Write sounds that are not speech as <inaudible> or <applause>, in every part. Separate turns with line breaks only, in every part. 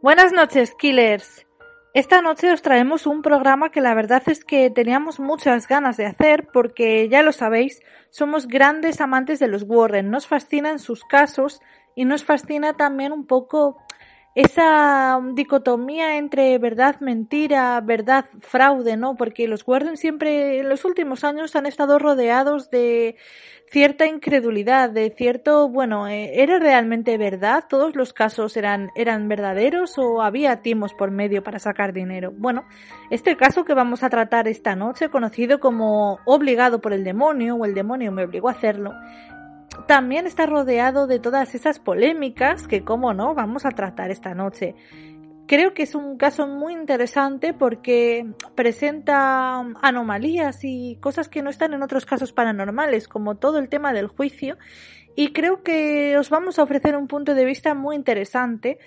Buenas noches, Killers. Esta noche os traemos un programa que la verdad es que teníamos muchas ganas de hacer porque, ya lo sabéis, somos grandes amantes de los Warren. Nos fascinan sus casos y nos fascina también un poco esa dicotomía entre verdad, mentira, verdad, fraude, ¿no? Porque los Warren siempre en los últimos años han estado rodeados de cierta incredulidad, de cierto, bueno, eh, ¿era realmente verdad? ¿Todos los casos eran, eran verdaderos o había timos por medio para sacar dinero? Bueno, este caso que vamos a tratar esta noche, conocido como obligado por el demonio o el demonio me obligó a hacerlo, también está rodeado de todas esas polémicas que, como no, vamos a tratar esta noche. Creo que es un caso muy interesante porque presenta anomalías y cosas que no están en otros casos paranormales, como todo el tema del juicio, y creo que os vamos a ofrecer un punto de vista muy interesante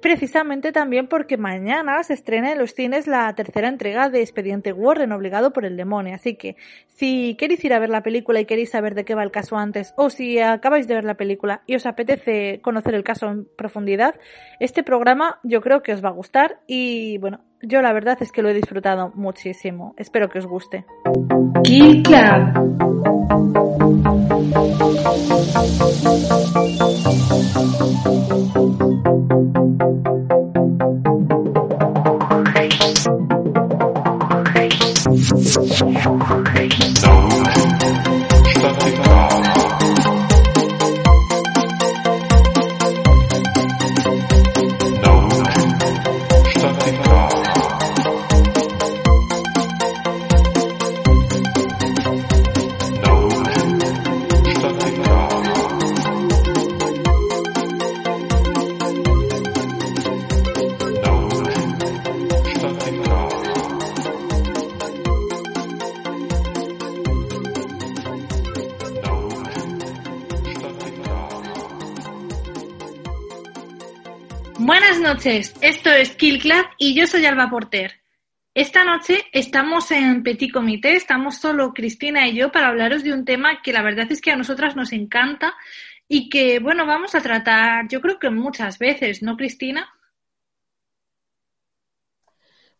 precisamente también porque mañana se estrena en los cines la tercera entrega de Expediente Warren, obligado por el demonio. Así que si queréis ir a ver la película y queréis saber de qué va el caso antes, o si acabáis de ver la película y os apetece conocer el caso en profundidad, este programa yo creo que os va a gustar y bueno, yo la verdad es que lo he disfrutado muchísimo. Espero que os guste. Esto es Kill y yo soy Alba Porter. Esta noche estamos en Petit Comité, estamos solo Cristina y yo para hablaros de un tema que la verdad es que a nosotras nos encanta y que, bueno, vamos a tratar yo creo que muchas veces, ¿no, Cristina?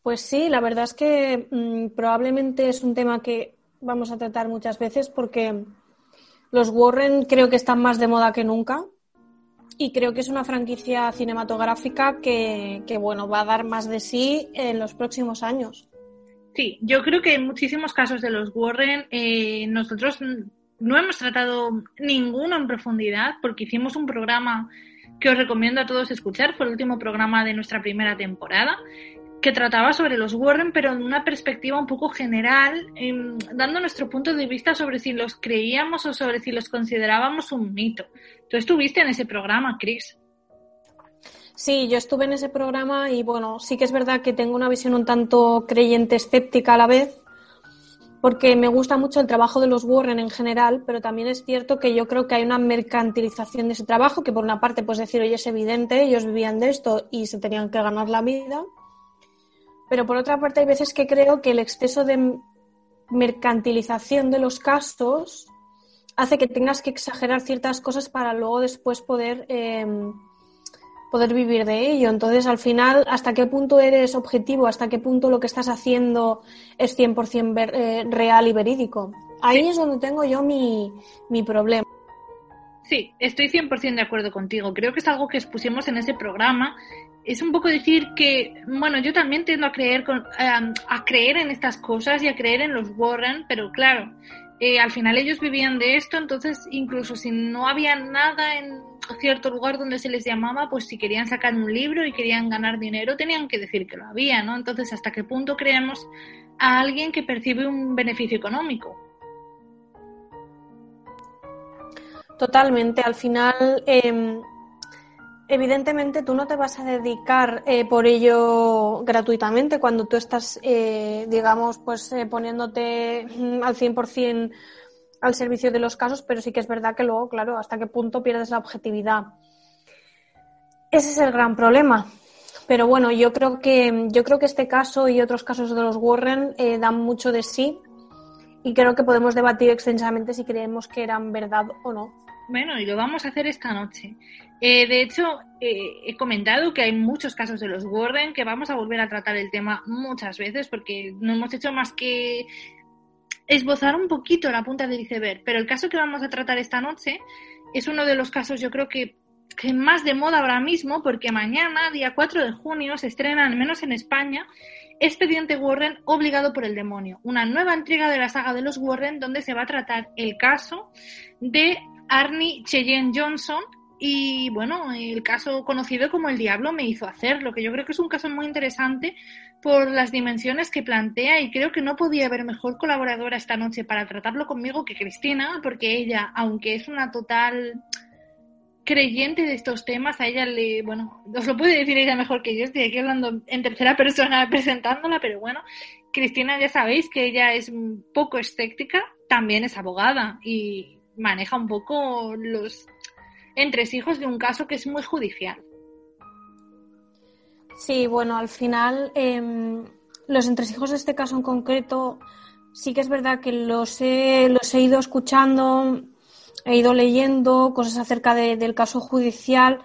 Pues sí, la verdad es que mm, probablemente es un tema que vamos a tratar muchas veces porque los Warren creo que están más de moda que nunca y creo que es una franquicia cinematográfica que, bueno, va a dar más de sí en los próximos años.
Sí, yo creo que en muchísimos casos de los Warren eh, nosotros no hemos tratado ninguno en profundidad porque hicimos un programa que os recomiendo a todos escuchar, fue el último programa de nuestra primera temporada que trataba sobre los Warren, pero en una perspectiva un poco general, em, dando nuestro punto de vista sobre si los creíamos o sobre si los considerábamos un mito. ¿Tú estuviste en ese programa, Chris?
Sí, yo estuve en ese programa y bueno, sí que es verdad que tengo una visión un tanto creyente escéptica a la vez, porque me gusta mucho el trabajo de los Warren en general, pero también es cierto que yo creo que hay una mercantilización de ese trabajo, que por una parte puedes decir, oye, es evidente, ellos vivían de esto y se tenían que ganar la vida, pero por otra parte hay veces que creo que el exceso de mercantilización de los casos hace que tengas que exagerar ciertas cosas para luego después poder, em, poder vivir de ello. Entonces, al final, ¿hasta qué punto eres objetivo? ¿Hasta qué punto lo que estás haciendo es 100% eh, real y verídico? Ahí es donde tengo yo mi, mi problema.
Sí, estoy 100% de acuerdo contigo. Creo que es algo que expusimos en ese programa es un poco decir que, bueno, yo también tiendo a creer, con, a creer en estas cosas y a creer en los Warren, pero claro, eh, al final ellos vivían de esto, entonces incluso si no había nada en cierto lugar donde se les llamaba, pues si querían sacar un libro y querían ganar dinero, tenían que decir que lo había, ¿no? Entonces, ¿hasta qué punto creemos a alguien que percibe un beneficio económico?
Totalmente. Al final, eh, Evidentemente tú no te vas a dedicar eh, por ello gratuitamente cuando tú estás, eh, digamos, pues eh, poniéndote mm, al 100% al servicio de los casos, pero sí que es verdad que luego, claro, hasta qué punto pierdes la objetividad. Ese es el gran problema. Pero bueno, yo creo que, yo creo que este caso y otros casos de los Warren dan mucho de sí y creo que podemos debatir extensamente si creemos que eran verdad o no.
Bueno, y lo vamos a hacer esta noche. Eh, de hecho, eh, he comentado que hay muchos casos de los Warren que vamos a volver a tratar el tema muchas veces porque no hemos hecho más que esbozar un poquito la punta del iceberg. Pero el caso que vamos a tratar esta noche es uno de los casos, yo creo que, que más de moda ahora mismo porque mañana, día 4 de junio, se estrena, al menos en España, Expediente Warren obligado por el demonio, una nueva entrega de la saga de los Warren donde se va a tratar el caso de Arnie Cheyenne Johnson y bueno, el caso conocido como El Diablo me hizo hacer, lo que yo creo que es un caso muy interesante por las dimensiones que plantea y creo que no podía haber mejor colaboradora esta noche para tratarlo conmigo que Cristina, porque ella, aunque es una total creyente de estos temas, a ella le, bueno, os lo puede decir ella mejor que yo, estoy aquí hablando en tercera persona <laughs> presentándola, pero bueno, Cristina ya sabéis que ella es un poco escéptica, también es abogada y maneja un poco los entresijos de un caso que es muy judicial.
Sí, bueno, al final em, los entresijos de este caso en concreto sí que es verdad que los he, los he ido escuchando, he ido leyendo cosas acerca del caso judicial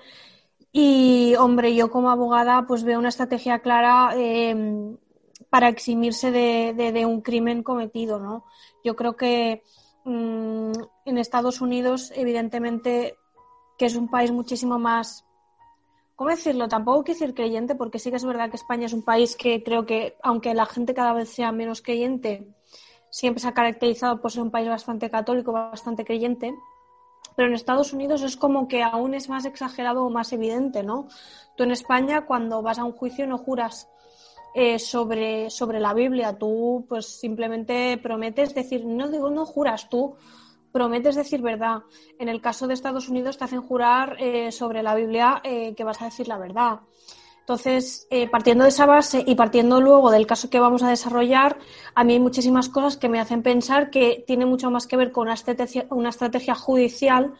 y, hombre, yo como abogada pues veo una estrategia clara em, para eximirse de, de, un crimen cometido, ¿no? Yo creo que Mm, en Estados Unidos, evidentemente, que es un país muchísimo más. ¿Cómo decirlo? Tampoco quiero decir creyente, porque sí que es verdad que España es un país que creo que, aunque la gente cada vez sea menos creyente, siempre se ha caracterizado por ser un país bastante católico, bastante creyente. Pero en Estados Unidos es como que aún es más exagerado o más evidente, ¿no? Tú en España, cuando vas a un juicio, no juras eh, sobre, sobre la Biblia. Tú pues simplemente prometes decir, no digo, no juras, tú prometes decir verdad. En el caso de Estados Unidos te hacen jurar eh, sobre la Biblia eh, que vas a decir la verdad. Entonces, partiendo de esa base y partiendo luego del caso que vamos a desarrollar, a mí hay muchísimas cosas que me hacen pensar que tiene mucho más que ver con una estrategia, una estrategia judicial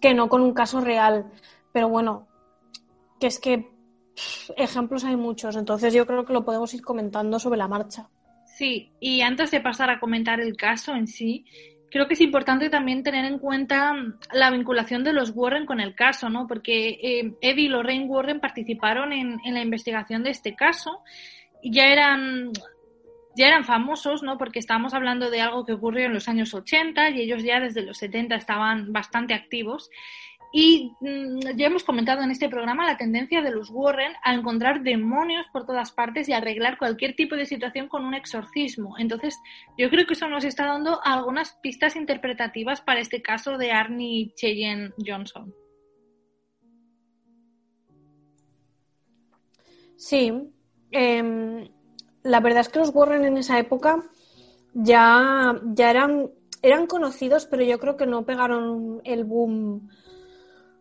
que no con un caso real. Pero bueno, que es que ejemplos hay muchos, entonces yo creo que lo podemos ir comentando sobre la marcha.
Sí, y antes de pasar a comentar el caso en sí, creo que es importante también tener en cuenta la vinculación de los Warren con el caso, ¿no? Porque eh, Eddie y Lorraine Warren participaron en, en, la investigación de este caso y ya eran ya eran famosos, ¿no? Porque estábamos hablando de algo que ocurrió en los años 80 y ellos ya desde los 70 estaban bastante activos. Y mm, ya hemos comentado en este programa la tendencia de los Warren a encontrar demonios por todas partes y arreglar cualquier tipo de situación con un exorcismo. Entonces, yo creo que eso nos está dando algunas pistas interpretativas para este caso de Arnie Cheyenne Johnson.
Sí, em, la verdad es que los Warren en esa época ya, ya eran, eran conocidos, pero yo creo que no pegaron el boom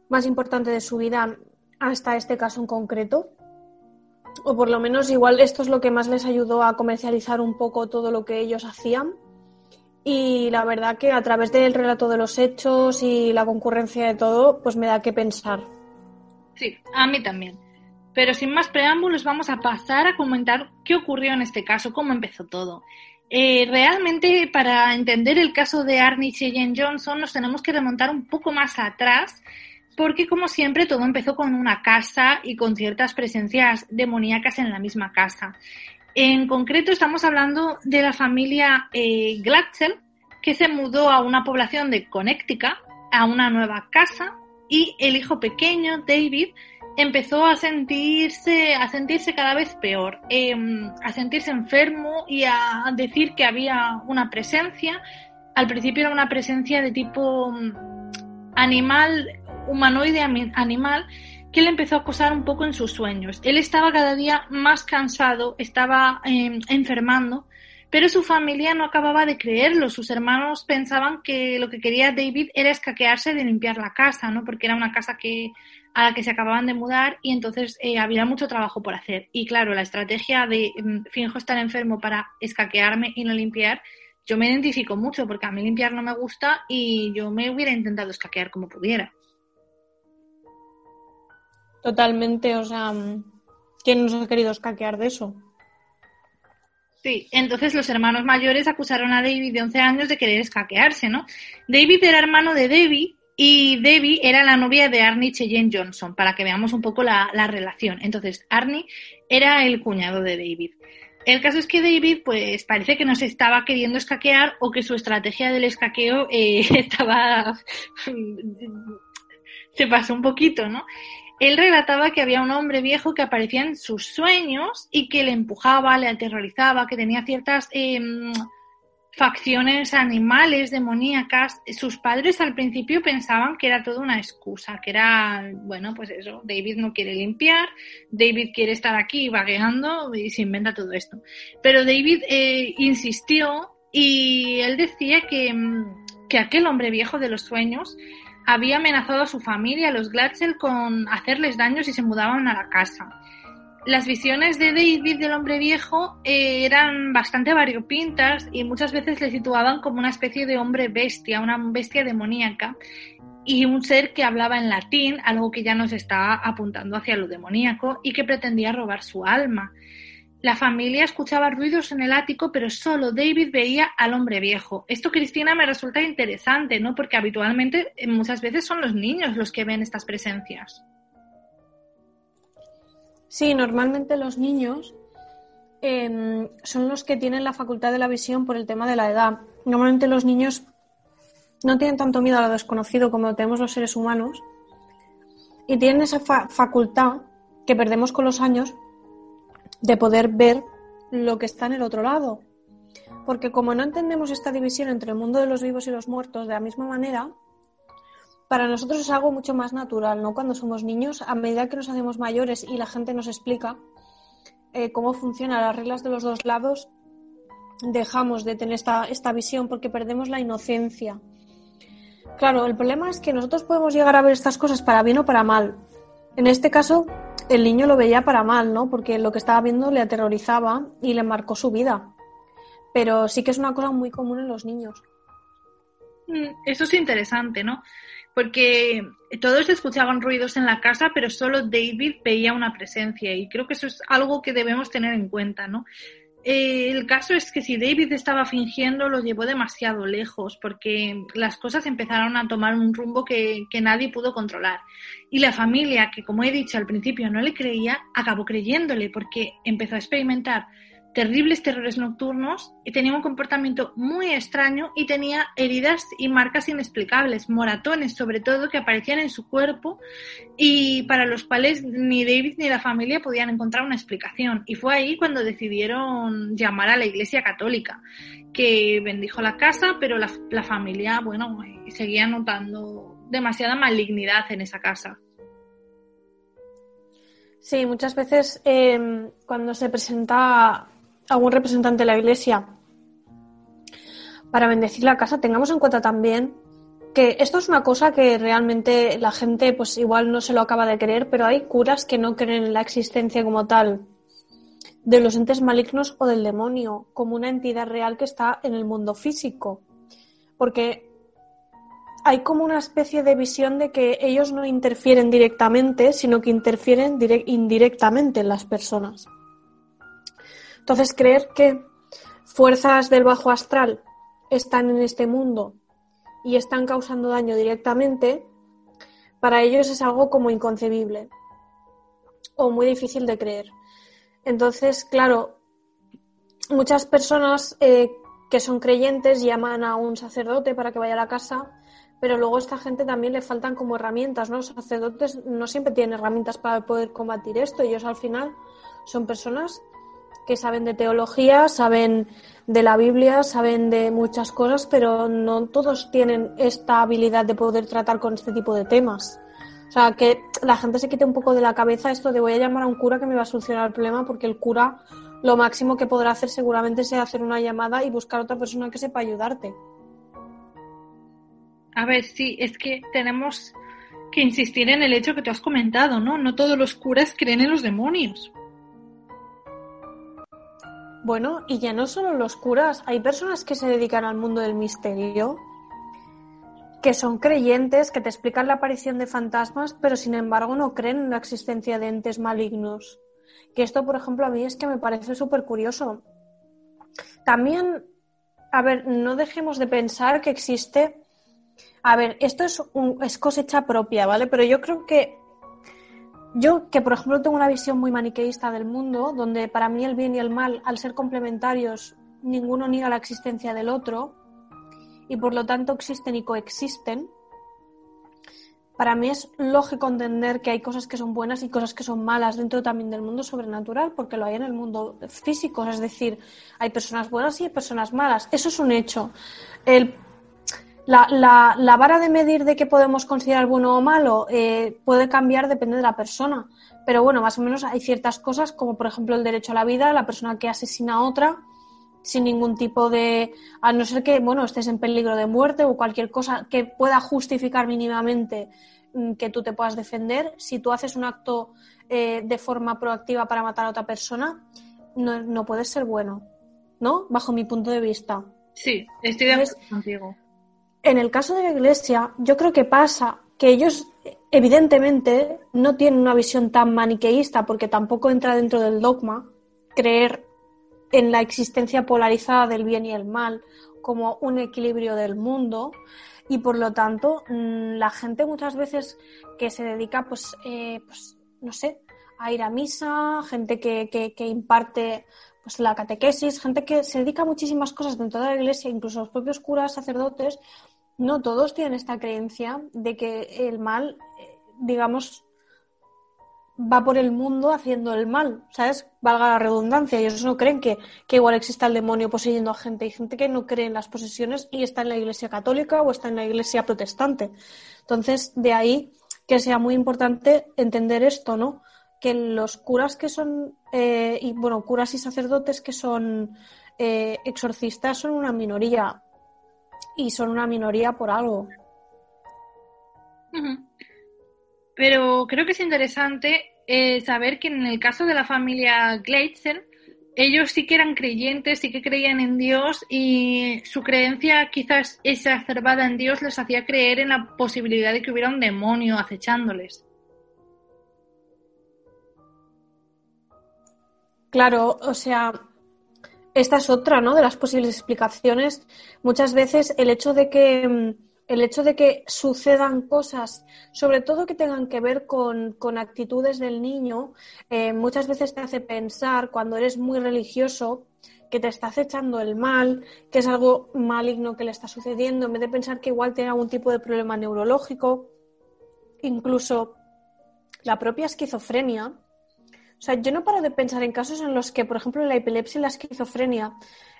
más importante de su vida hasta este caso en concreto. O por lo menos igual esto es lo que más les ayudó a comercializar un poco todo lo que ellos hacían. Y la verdad que a través del relato de los hechos y la concurrencia de todo, pues me da que pensar.
Sí, a mí también. Pero sin más preámbulos, vamos a pasar a comentar qué ocurrió en este caso, cómo empezó todo. Eh, realmente, para entender el caso de Arnie Cheyenne Johnson, nos tenemos que remontar un poco más atrás porque como siempre todo empezó con una casa y con ciertas presencias demoníacas en la misma casa. En concreto estamos hablando de la familia eh, que se mudó a una población de Connecticut, a una nueva casa, y el hijo pequeño, David, empezó a sentirse, a sentirse cada vez peor, em, a sentirse enfermo y a decir que había una presencia. Al principio era una presencia de tipo mm, animal humanoide animal que le empezó a acosar un poco en sus sueños. Él estaba cada día más cansado, estaba em, enfermando, pero su familia no acababa de creerlo. Sus hermanos pensaban que lo que quería David era escaquearse de limpiar la casa, ¿no? Porque era una casa que a la que se acababan de mudar y entonces eh, había mucho trabajo por hacer. Y claro, la estrategia de em, finjo estar enfermo para escaquearme y no limpiar, yo me identifico mucho porque a mí limpiar no me gusta y yo me hubiera intentado escaquear como pudiera.
Totalmente, o sea, ¿quién nos ha querido escaquear de eso?
Sí, entonces los hermanos mayores acusaron a David de 11 años de querer escaquearse, ¿no? David era hermano de Debbie Y Debbie era la novia de Arnie Cheyenne Johnson, para que veamos un poco la, relación. Entonces, Arnie era el cuñado de David. El caso es que David, pues parece que no se estaba queriendo escaquear o que su estrategia del escaqueo eh, <laughs> estaba. <laughs> se pasó un poquito, ¿no? Él relataba que había un hombre viejo que aparecía en sus sueños y que le empujaba, le aterrorizaba, que tenía ciertas. Em, facciones animales demoníacas. Sus padres al principio pensaban que era toda una excusa, que era, bueno, pues eso, David no quiere limpiar, David quiere estar aquí vagueando y se inventa todo esto. Pero David eh, insistió y él decía que, que aquel hombre viejo de los sueños había amenazado a su familia, a los Glatzel, con hacerles daños si se mudaban a la casa las visiones de David del hombre viejo eh, eran bastante variopintas y muchas veces le situaban como una especie de hombre bestia, una bestia demoníaca y un ser que hablaba en latín, algo que ya nos está apuntando hacia lo demoníaco y que pretendía robar su alma. La familia escuchaba ruidos en el ático, pero solo David veía al hombre viejo. Esto, Cristina, me resulta interesante, ¿no? Porque habitualmente eh, muchas veces son los niños los que ven estas presencias.
Sí, normalmente los niños em, son los que tienen la facultad de la visión por el tema de la edad. Normalmente los niños no tienen tanto miedo a lo desconocido como tenemos los seres humanos y tienen esa facultad que perdemos con los años de poder ver lo que está en el otro lado. Porque como no entendemos esta división entre el mundo de los vivos y los muertos de la misma manera, para nosotros es algo mucho más natural, ¿no? Cuando somos niños, a medida que nos hacemos mayores y la gente nos explica eh, cómo funcionan las reglas de los dos lados, dejamos de tener esta, esta visión porque perdemos la inocencia. Claro, el problema es que nosotros podemos llegar a ver estas cosas para bien o para mal. En este caso, el niño lo veía para mal, ¿no? Porque lo que estaba viendo le aterrorizaba y le marcó su vida. Pero sí que es una cosa muy común en los niños.
Mm, eso es interesante, ¿no? porque todos escuchaban ruidos en la casa, pero solo David veía una presencia y creo que eso es algo que debemos tener en cuenta, ¿no? Eh, el caso es que si David estaba fingiendo, lo llevó demasiado lejos porque las cosas empezaron a tomar un rumbo que, que nadie pudo controlar. Y la familia, que como he dicho al principio no le creía, acabó creyéndole porque empezó a experimentar terribles terrores nocturnos y tenía un comportamiento muy extraño y tenía heridas y marcas inexplicables, moratones sobre todo que aparecían en su cuerpo y para los cuales ni David ni la familia podían encontrar una explicación. Y fue ahí cuando decidieron llamar a la Iglesia Católica, que bendijo la casa, pero la, familia, bueno, seguía notando demasiada malignidad en esa casa.
Sí, muchas veces em, cuando se presenta algún representante de la iglesia para bendecir la casa, tengamos en cuenta también que esto es una cosa que realmente la gente pues igual no se lo acaba de creer, pero hay curas que no creen en la existencia como tal de los entes malignos o del demonio como una entidad real que está en el mundo físico. Porque hay como una especie de visión de que ellos no interfieren directamente, sino que interfieren indirectamente en las personas. Entonces, creer que fuerzas del bajo astral están en este mundo y están causando daño directamente, para ellos es algo como inconcebible o muy difícil de creer. Entonces, claro, muchas personas eh, que son creyentes llaman a un sacerdote para que vaya a la casa, pero luego a esta gente también le faltan como herramientas, ¿no? Los sacerdotes no siempre tienen herramientas para poder combatir esto, ellos al final son personas que saben de teología, saben de la Biblia, saben de muchas cosas, pero no todos tienen esta habilidad de poder tratar con este tipo de temas. O sea, que la gente se quite un poco de la cabeza esto de voy a llamar a un cura que me va a solucionar el problema, porque el cura lo máximo que podrá hacer seguramente sea hacer una llamada y buscar otra persona que sepa ayudarte.
A ver, sí, es que tenemos que insistir en el hecho que tú has comentado, ¿no? No todos los curas creen en los demonios.
Bueno, y ya no solo los curas, hay personas que se dedican al mundo del misterio, que son creyentes, que te explican la aparición de fantasmas, pero sin embargo no creen en la existencia de entes malignos. Que esto, por ejemplo, a mí es que me parece súper curioso. También, a ver, no dejemos de pensar que existe A ver, esto es, es cosecha propia, ¿vale? Pero yo creo que yo, que por ejemplo tengo una visión muy maniqueísta del mundo, donde para mí el bien y el mal, al ser complementarios, ninguno niega la existencia del otro, y por lo tanto existen y coexisten, para mí es lógico entender que hay cosas que son buenas y cosas que son malas dentro también del mundo sobrenatural, porque lo hay en el mundo físico, es decir, hay personas buenas y hay personas malas. Eso es un hecho. La, la, vara de medir de qué podemos considerar bueno o malo eh, puede cambiar, depende de la persona. Pero bueno, más o menos hay ciertas cosas, como por ejemplo el derecho a la vida, la persona que asesina a otra sin ningún tipo de. a no ser que, bueno, estés en peligro de muerte o cualquier cosa que pueda justificar mínimamente mm, que tú te puedas defender. Si tú haces un acto eh, de forma proactiva para matar a otra persona, no, no puedes ser bueno, ¿no? Bajo mi punto de vista.
Sí, estoy de acuerdo contigo.
En el caso de la Iglesia, yo creo que pasa que ellos evidentemente no tienen una visión tan maniqueísta porque tampoco entra dentro del dogma creer en la existencia polarizada del bien y el mal como un equilibrio del mundo. Y por lo tanto mm, la gente muchas veces que se dedica pues, eh, pues no sé a ir a misa gente que, que, imparte pues la catequesis gente que se dedica a muchísimas cosas dentro de la iglesia incluso los propios curas sacerdotes no todos tienen esta creencia de que el mal eh, digamos va por el mundo haciendo el mal, ¿sabes? Valga la redundancia. Ellos no creen que, igual exista el demonio poseyendo a gente. Hay gente que no cree en las posesiones y está en la iglesia católica o está en la iglesia protestante. Entonces, de ahí que sea muy importante entender esto, ¿no? Que los curas que son, eh, y bueno, curas y sacerdotes que son eh, exorcistas son una minoría. Y son una minoría por algo.
Pero creo que es interesante eh, saber que en el caso de la familia Gleitzer, ellos sí que eran creyentes, sí que creían en Dios y su creencia quizás exacerbada en Dios les hacía creer en la posibilidad de que hubiera un demonio acechándoles.
Claro, o sea, esta es otra, ¿no? De las posibles explicaciones. Muchas veces el hecho de que mm, el hecho de que sucedan cosas, sobre todo que tengan que ver con, actitudes del niño, eh, muchas veces te hace pensar, cuando eres muy religioso, que te está acechando el mal, que es algo maligno que le está sucediendo, en vez de pensar que igual tiene algún tipo de problema neurológico, incluso la propia esquizofrenia. O sea, yo no paro de pensar en casos en los que, por ejemplo, la epilepsia y la esquizofrenia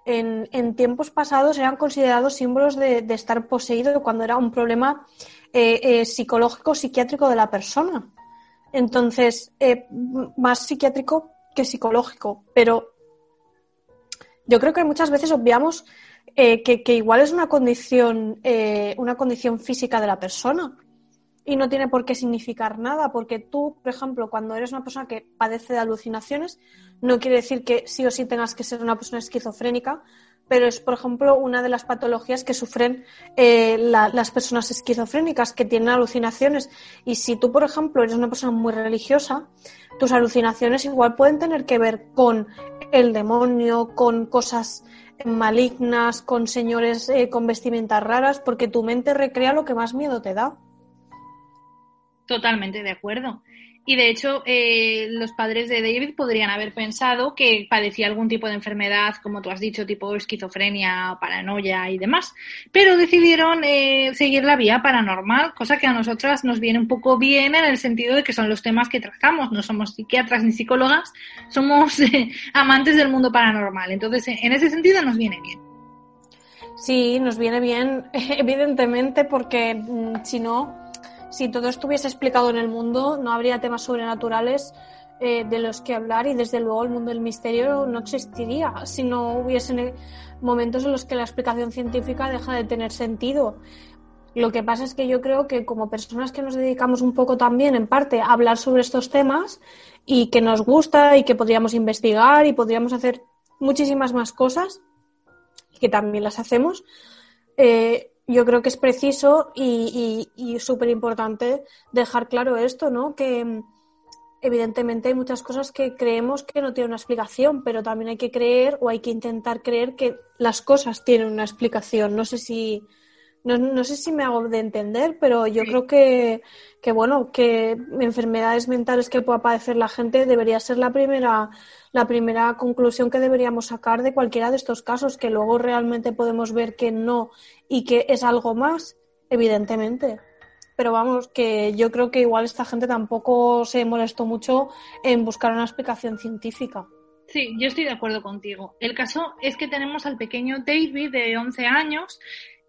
en, tiempos pasados eran considerados símbolos de, estar poseído cuando era un problema eh, eh, psicológico, psiquiátrico de la persona. Entonces, eh, más psiquiátrico que psicológico. Pero yo creo que muchas veces obviamos que, que, igual es una condición, una condición física de la persona y no tiene por qué significar nada, porque tú, por ejemplo, cuando eres una persona que padece de alucinaciones, no quiere decir que sí o sí tengas que ser una persona esquizofrénica, pero es, por ejemplo, una de las patologías que sufren eh, las personas esquizofrénicas que tienen alucinaciones. Y si tú, por ejemplo, eres una persona muy religiosa, tus alucinaciones igual pueden tener que ver con el demonio, con cosas malignas, con señores eh, con vestimentas raras, porque tu mente recrea lo que más miedo te da.
Totalmente de acuerdo. Y de hecho, eh, los padres de David podrían haber pensado que padecía algún tipo de enfermedad, como tú has dicho, tipo esquizofrenia, paranoia y demás. Pero decidieron eh, seguir la vía paranormal, cosa que a nosotras nos viene un poco bien en el sentido de que son los temas que tratamos. No somos psiquiatras ni psicólogas, somos <laughs> eh, amantes del mundo paranormal. Entonces, en ese sentido nos viene bien.
Sí, nos viene bien, <laughs> evidentemente, porque mm, si no si todo estuviese explicado en el mundo, no habría temas sobrenaturales eh, de los que hablar y desde luego el mundo del misterio no existiría si no hubiesen momentos en los que la explicación científica deja de tener sentido. Lo que pasa es que yo creo que como personas que nos dedicamos un poco también, en parte, a hablar sobre estos temas y que nos gusta y que podríamos investigar y podríamos hacer muchísimas más cosas, que también las hacemos, eh, yo creo que es preciso y, y, súper importante dejar claro esto, ¿no? Que mm, evidentemente hay muchas cosas que creemos que no tienen una explicación, pero también hay que creer o hay que intentar creer que las cosas tienen una explicación. No sé si, no, sé si me hago de entender, pero yo creo que, que, bueno, que enfermedades mentales que pueda padecer la gente debería ser la primera, la primera conclusión que deberíamos sacar de cualquiera de estos casos, que luego realmente podemos ver que no y que es algo más, evidentemente. Pero vamos, que yo creo que igual esta gente tampoco se molestó mucho en buscar una explicación científica.
Sí, yo estoy de acuerdo contigo. El caso es que tenemos al pequeño David de 11 años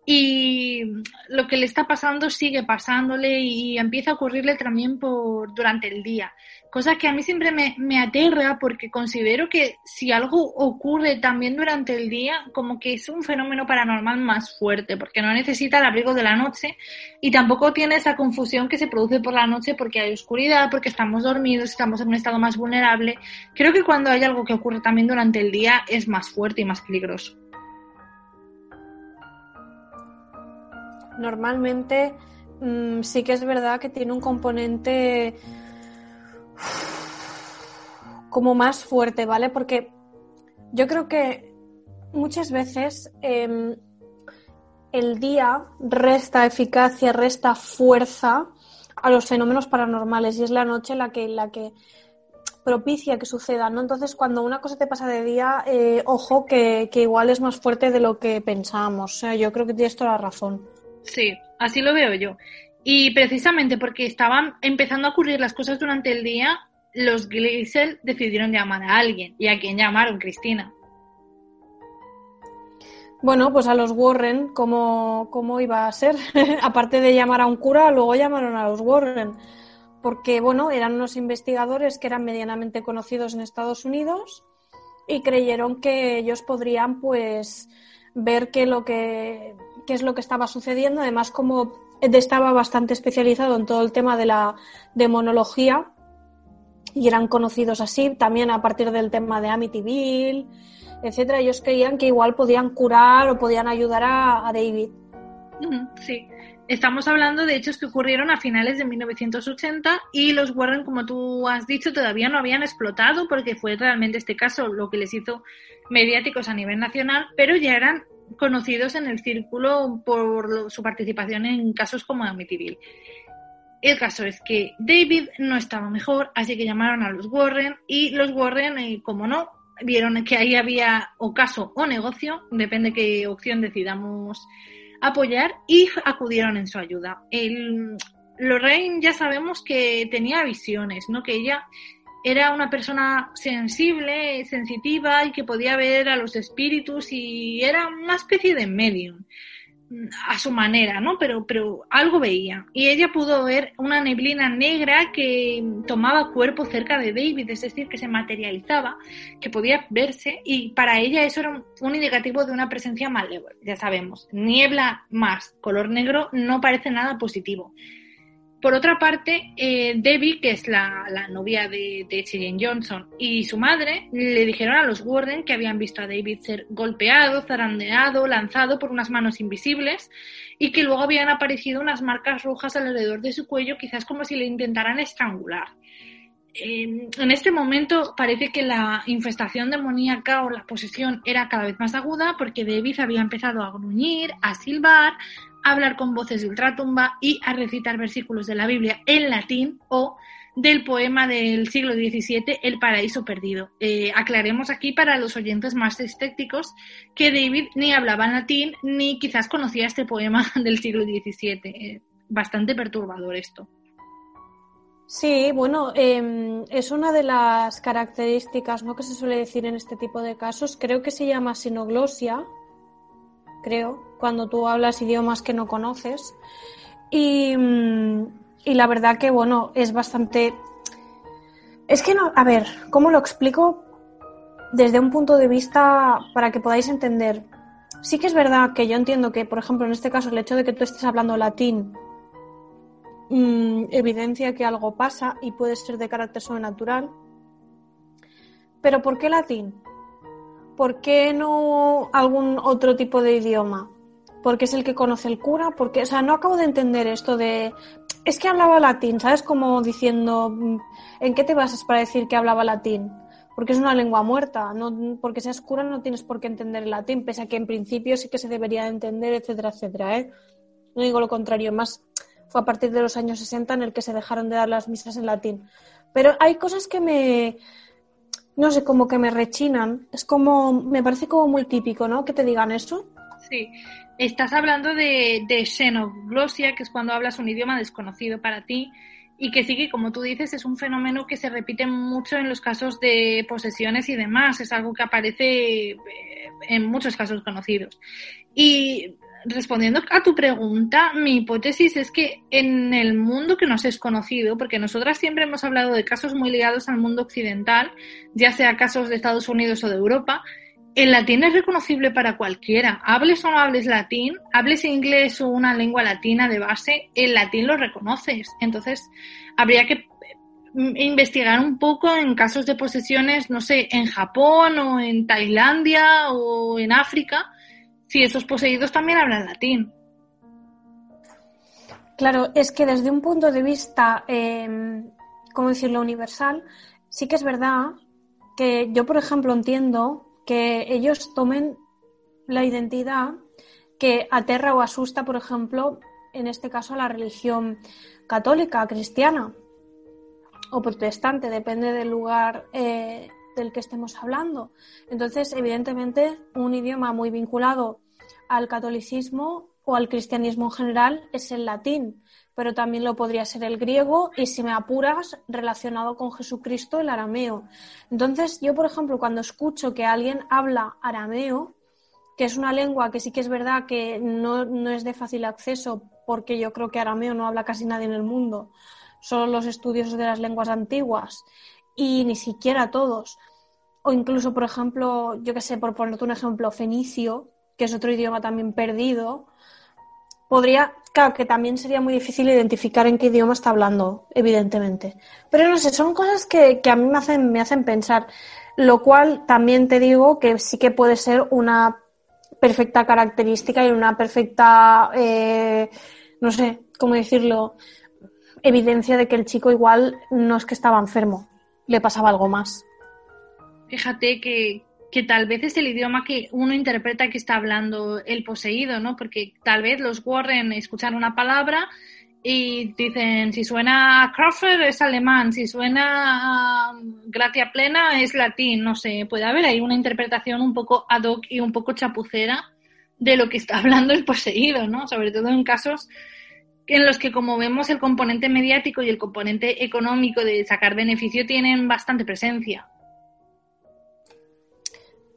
y lo que le está pasando sigue pasándole y empieza a ocurrirle también por durante el día. Cosa que a mí siempre me, me aterra porque considero que si algo ocurre también durante el día, como que es un fenómeno paranormal más fuerte, porque no necesita el abrigo de la noche y tampoco tiene esa confusión que se produce por la noche porque hay oscuridad, porque estamos dormidos, estamos en un estado más vulnerable. Creo que cuando hay algo que ocurre también durante el día es más fuerte y más peligroso.
normalmente mm, sí que es verdad que tiene un componente como más fuerte, ¿vale? Porque yo creo que muchas veces em, el día resta eficacia, resta fuerza a los fenómenos paranormales y es la noche la que, la que propicia que suceda, ¿no? Entonces, cuando una cosa te pasa de día, eh, ojo que, que, igual es más fuerte de lo que pensábamos. O sea, yo creo que tienes toda la razón.
Sí, así lo veo yo. Y precisamente porque estaban empezando a ocurrir las cosas durante el día, los Gleisel decidieron llamar a alguien. ¿Y a quién llamaron, Cristina?
Bueno, pues a los Warren, ¿cómo, cómo iba a ser? <laughs> Aparte de llamar a un cura, luego llamaron a los Warren. Porque, bueno, eran unos investigadores que eran medianamente conocidos en Estados Unidos y creyeron que ellos podrían, pues, ver qué, lo que, qué es lo que estaba sucediendo. Además, como estaba bastante especializado en todo el tema de la demonología y eran conocidos así, también a partir del tema de Amityville, etcétera, ellos creían que igual podían curar o podían ayudar a, David.
Sí, estamos hablando de hechos que ocurrieron a finales de 1980 y los Warren, como tú has dicho, todavía no habían explotado porque fue realmente este caso lo que les hizo mediáticos a nivel nacional, pero ya eran conocidos en el círculo por su participación en casos como Amityville. El caso es que David no estaba mejor, así que llamaron a los Warren y los Warren, eh, como no, vieron que ahí había o caso o negocio, depende qué opción decidamos apoyar, y acudieron en su ayuda. El, Lorraine ya sabemos que tenía visiones, ¿no? Que ella era una persona sensible, sensitiva y que podía ver a los espíritus y era una especie de medium a su manera, ¿no? Pero, pero algo veía. Y ella pudo ver una neblina negra que tomaba cuerpo cerca de David, es decir, que se materializaba, que podía verse, y para ella eso era un indicativo de una presencia malévola, ya sabemos. Niebla más color negro no parece nada positivo. Por otra parte, eh, Debbie, que es la, novia de, de Johnson, y su madre le dijeron a los Warden que habían visto a David ser golpeado, zarandeado, lanzado por unas manos invisibles y que luego habían aparecido unas marcas rojas alrededor de su cuello, quizás como si le intentaran estrangular. en este momento parece que la infestación demoníaca o la posesión era cada vez más aguda porque David había empezado a gruñir, a silbar, hablar con voces de ultratumba y a recitar versículos de la Biblia en latín o del poema del siglo XVII, El paraíso perdido. Eh, aclaremos aquí para los oyentes más escépticos que David ni hablaba latín ni quizás conocía este poema <laughs> del siglo XVII. Eh, bastante perturbador esto.
Sí, bueno, em, es una de las características ¿no? que se suele decir en este tipo de casos. Creo que se llama sinoglosia, creo, cuando tú hablas idiomas que no conoces. Y, mm, y la verdad que, bueno, es bastante... Es que no, a ver, ¿cómo lo explico? Desde un punto de vista para que podáis entender. Sí que es verdad que yo entiendo que, por ejemplo, en este caso, el hecho de que tú estés hablando latín mm, evidencia que algo pasa y puede ser de carácter sobrenatural. Pero ¿por qué latín? ¿por qué no algún otro tipo de idioma? Porque es el que conoce el cura, porque, o sea, no acabo de entender esto de, es que hablaba latín, ¿sabes? Como diciendo, mm, ¿en qué te basas para decir que hablaba latín? Porque es una lengua muerta, no, porque seas cura no tienes por qué entender el latín, pese a que en principio sí que se debería entender, etcétera, etcétera, ¿eh? no digo lo contrario, más fue a partir de los años 60 en el que se dejaron de dar las misas en latín. Pero hay cosas que me, no sé, como que me rechinan. Es como, me parece como muy típico, ¿no? Que te digan eso.
Sí, estás hablando de, de xenoglosia, que es cuando hablas un idioma desconocido para ti y que sí que, como tú dices, es un fenómeno que se repite mucho en los casos de posesiones y demás. Es algo que aparece eh, en muchos casos conocidos. Y respondiendo a tu pregunta, mi hipótesis es que en el mundo que nos es conocido, porque nosotras siempre hemos hablado de casos muy ligados al mundo occidental, ya sea casos de Estados Unidos o de Europa, el latín es reconocible para cualquiera. Hables o no hables latín, hables inglés o una lengua latina de base, el latín lo reconoces. Entonces, habría que mm, investigar un poco en casos de posesiones, no sé, en Japón o en Tailandia o en África, si esos poseídos también hablan latín.
Claro, es que desde un punto de vista, eh, ¿cómo decirlo?, universal, sí que es verdad que yo, por ejemplo, entiendo que ellos tomen la identidad que aterra o asusta, por ejemplo, en este caso a la religión católica, cristiana o protestante, depende del lugar eh, del que estemos hablando. Entonces, evidentemente, un idioma muy vinculado al catolicismo o al cristianismo en general es el latín pero también lo podría ser el griego y si me apuras, relacionado con Jesucristo, el arameo. Entonces, yo, por ejemplo, cuando escucho que alguien habla arameo, que es una lengua que sí que es verdad que no, no es de fácil acceso, porque yo creo que arameo no habla casi nadie en el mundo, solo los estudios de las lenguas antiguas y ni siquiera todos. O incluso, por ejemplo, yo que sé, por ponerte un ejemplo, fenicio, que es otro idioma también perdido, podría, claro, que también sería muy difícil identificar en qué idioma está hablando, evidentemente. Pero no sé, son cosas que, a mí me hacen, me hacen pensar, lo cual también te digo que sí que puede ser una perfecta característica y una perfecta, eh, no sé, cómo decirlo, evidencia de que el chico igual no es que estaba enfermo, le pasaba algo más.
Fíjate que, que tal vez es el idioma que uno interpreta que está hablando el poseído, ¿no? Porque tal vez los Warren escuchan una palabra y dicen, si suena Crawford es alemán, si suena Gracia Plena es latín, no sé, puede haber ahí una interpretación un poco ad hoc y un poco chapucera de lo que está <laughs> hablando el poseído, ¿no? Sobre todo en casos en los que, como vemos, el componente mediático y el componente económico de sacar beneficio tienen bastante presencia.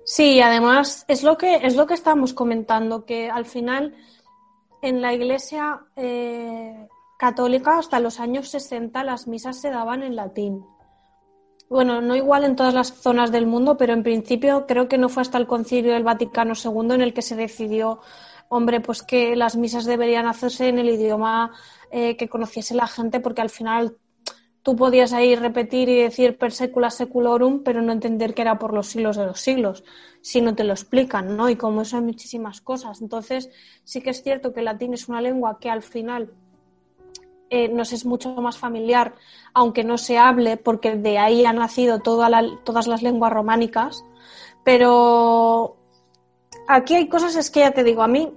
Sí, además es lo que es lo que estamos comentando, que al final en la Iglesia eh, católica hasta los años 60 las misas se daban en latín. Bueno, no igual en todas las zonas del mundo, pero en principio creo que no fue hasta el Concilio del Vaticano II en el que se decidió, hombre, pues que las misas deberían hacerse en el idioma eh, que conociese la gente, porque al final tú podías ahí repetir y decir per secula seculorum, pero no entender que era por los siglos de los siglos, si no te lo explican, ¿no? Y como eso hay muchísimas cosas. Entonces, sí que es cierto que el latín es una lengua que al final eh, nos es mucho más familiar, aunque no se hable, porque de ahí han nacido todas las lenguas románicas, pero aquí hay cosas, es que ya te digo, a mí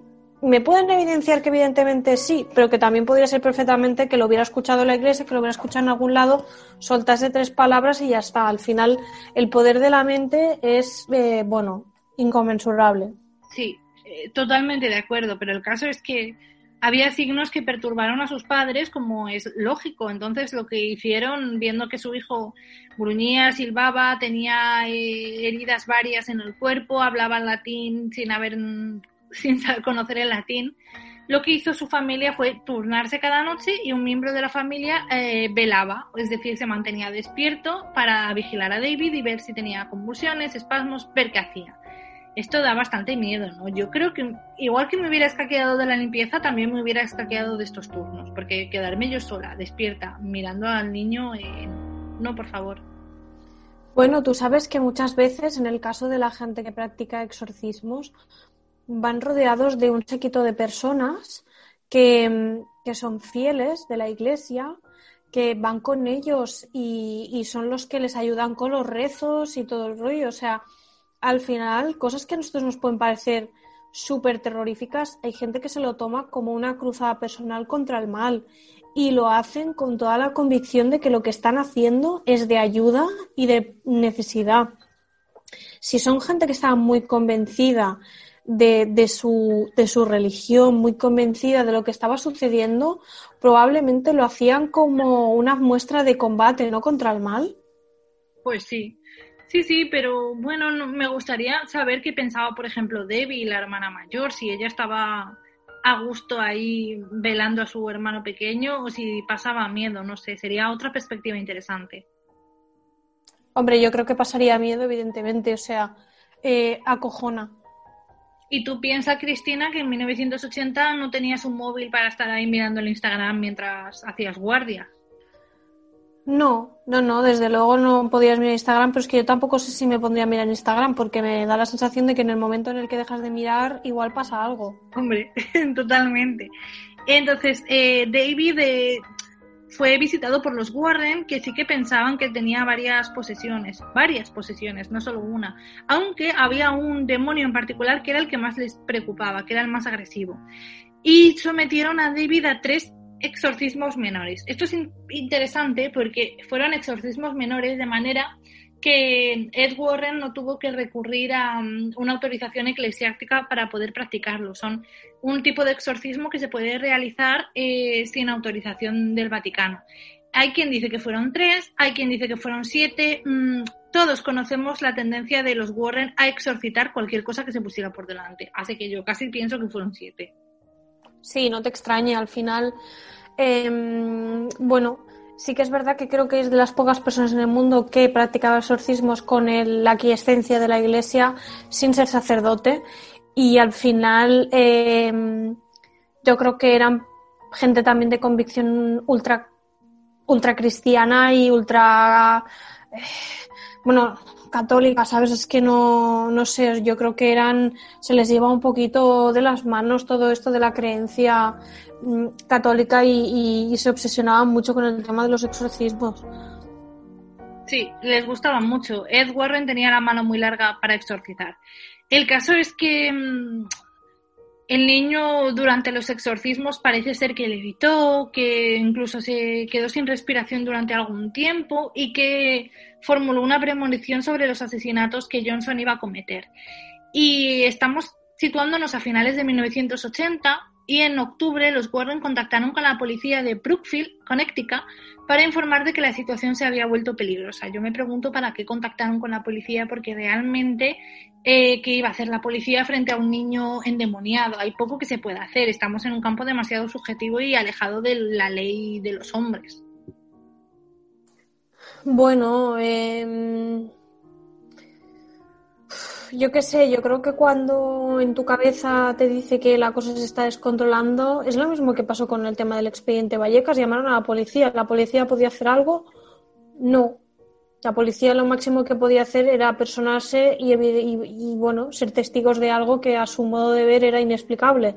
me pueden evidenciar que evidentemente sí, pero que también podría ser perfectamente que lo hubiera escuchado la iglesia, que lo hubiera escuchado en algún lado, soltase tres palabras y ya está. Al final, el poder de la mente es, eh, bueno, inconmensurable.
Sí, eh, totalmente de acuerdo, pero el caso es que había signos que perturbaron a sus padres, como es lógico. Entonces, lo que hicieron, viendo que su hijo gruñía, silbaba, tenía eh, heridas varias en el cuerpo, hablaba latín sin haber sin conocer el latín, lo que hizo su familia fue turnarse cada noche y un miembro de la familia eh, velaba, es decir, se mantenía despierto para vigilar a David y ver si tenía convulsiones, espasmos, ver qué hacía. Esto da bastante miedo, ¿no? Yo creo que igual que me hubiera escaqueado de la limpieza, también me hubiera escaqueado de estos turnos, porque quedarme yo sola, despierta, mirando al niño, eh, no, por favor.
Bueno, tú sabes que muchas veces en el caso de la gente que practica exorcismos, van rodeados de un séquito de personas que, son fieles de la iglesia, que van con ellos y, son los que les ayudan con los rezos y todo el rollo. O sea, al final, cosas que a nosotros nos pueden parecer súper terroríficas, hay gente que se lo toma como una cruzada personal contra el mal y lo hacen con toda la convicción de que lo que están haciendo es de ayuda y de necesidad. Si son gente que está muy convencida de, de, su, de su religión, muy convencida de lo que estaba sucediendo, probablemente lo hacían como una muestra de combate, ¿no? Contra el mal.
Pues sí. Sí, sí, pero bueno, me gustaría saber qué pensaba, por ejemplo, Debbie, la hermana mayor, si ella estaba a gusto ahí velando a su hermano pequeño o si pasaba miedo, no sé, sería otra perspectiva interesante.
Hombre, yo creo que pasaría miedo, evidentemente, o sea, eh, acojona.
Y tú piensas, Cristina, que en 1980 no tenías un móvil para estar ahí mirando el Instagram mientras hacías guardia.
No, no, no, desde luego no podías mirar Instagram, pero es que yo tampoco sé si me pondría a mirar Instagram porque me da la sensación de que en el momento en el que dejas de mirar igual pasa algo.
Hombre, <laughs> totalmente. Entonces, eh, David eh, fue visitado por los Warren, que sí que pensaban que tenía varias posesiones, varias posesiones, no solo una, aunque había un demonio en particular que era el que más les preocupaba, que era el más agresivo. Y sometieron a David a tres exorcismos menores. Esto es interesante porque fueron exorcismos menores de manera que Ed Warren no tuvo que recurrir a um, una autorización eclesiástica para poder practicarlo. Son un tipo de exorcismo que se puede realizar eh, sin autorización del Vaticano. Hay quien dice que fueron tres, hay quien dice que fueron siete. Mm, todos conocemos la tendencia de los Warren a exorcitar cualquier cosa que se pusiera por delante. Así que yo casi pienso que fueron siete.
Sí, no te extrañe, al final, em, bueno, sí que es verdad que creo que es de las pocas personas en el mundo que practicaba exorcismos con la aquiescencia de la iglesia sin ser sacerdote. Y al final em, yo creo que eran gente también de convicción ultra, ultra cristiana y ultra... Eh, bueno, católica, ¿sabes? Es que no, no sé, yo creo que eran, se les lleva un poquito de las manos todo esto de la creencia mm, católica y, se obsesionaban mucho con el tema de los exorcismos.
Sí, les gustaba mucho. Ed Warren tenía la mano muy larga para exorcizar. El caso es que mm, el niño durante los exorcismos parece ser que levitó, que incluso se quedó sin respiración durante algún tiempo y que formuló una premonición sobre los asesinatos que Johnson iba a cometer. Y estamos situándonos a finales de 1980 y en octubre los Warren contactaron con la policía de Brookfield, Connecticut, para informar de que la situación se había vuelto peligrosa. Yo me pregunto para qué contactaron con la policía, porque realmente, eh, ¿qué iba a hacer la policía frente a un niño endemoniado? Hay poco que se pueda hacer. Estamos en un campo demasiado subjetivo y alejado de la ley de los hombres.
Bueno, eh, yo qué sé, yo creo que cuando en tu cabeza te dice que la cosa se está descontrolando, es lo mismo que pasó con el tema del expediente Vallecas, llamaron a la policía. ¿La policía podía hacer algo? No. La policía lo máximo que podía hacer era personarse y, y, bueno, ser testigos de algo que a su modo de ver era inexplicable.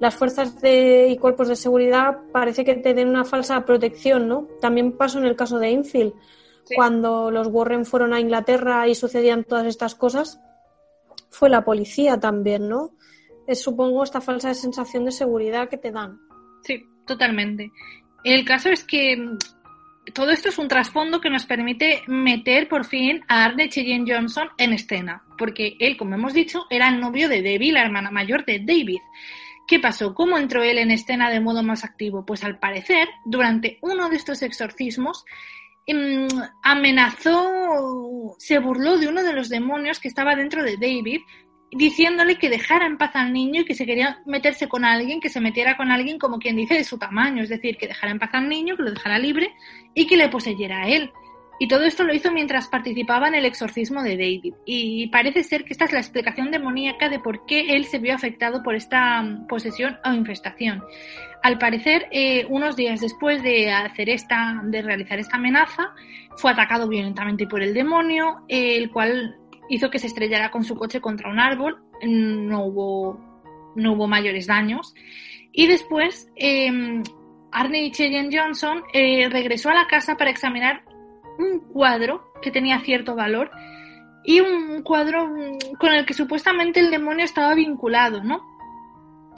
Las fuerzas de, y cuerpos de seguridad parece que te den una falsa protección, ¿no? También pasó en el caso de Infield. Cuando los Warren fueron a Inglaterra y sucedían todas estas cosas, fue la policía también, ¿no? Es, supongo, esta falsa sensación de seguridad que te dan.
Sí, totalmente. El caso es que mm, todo esto es un trasfondo que nos permite meter por fin a Arne Cheyenne Johnson en escena, porque él, como hemos dicho, era el novio de Debbie, la hermana mayor de David. ¿Qué pasó? ¿Cómo entró él en escena de modo más activo? Pues al parecer, durante uno de estos exorcismos, amenazó, se burló de uno de los demonios que estaba dentro de David, diciéndole que dejara en paz al niño y que se quería meterse con alguien, que se metiera con alguien como quien dice de su tamaño, es decir, que dejara en paz al niño, que lo dejara libre y que le poseyera a él. Y todo esto lo hizo mientras participaba en el exorcismo de David. Y parece ser que esta es la explicación demoníaca de por qué él se vio afectado por esta posesión o infestación. Al parecer, eh, unos días después de hacer esta, de realizar esta amenaza, fue atacado violentamente por el demonio, el cual hizo que se estrellara con su coche contra un árbol. No hubo, no hubo mayores daños. Y después, eh, Arne Cheyenne Johnson eh, regresó a la casa para examinar un cuadro que tenía cierto valor y un cuadro con el que supuestamente el demonio estaba vinculado, ¿no?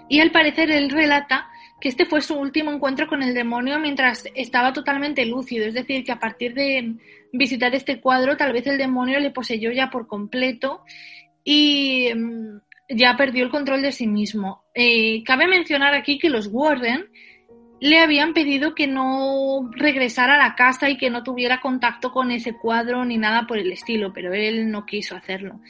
Y al parecer él relata que este fue su último encuentro con el demonio mientras estaba totalmente lúcido, es decir, que a partir de visitar este cuadro tal vez el demonio le poseyó ya por completo y mm, ya perdió el control de sí mismo. Eh, cabe mencionar aquí que los Warden le habían pedido que no regresara a la casa y que no tuviera contacto con ese cuadro ni nada por el estilo, pero él no quiso hacerlo.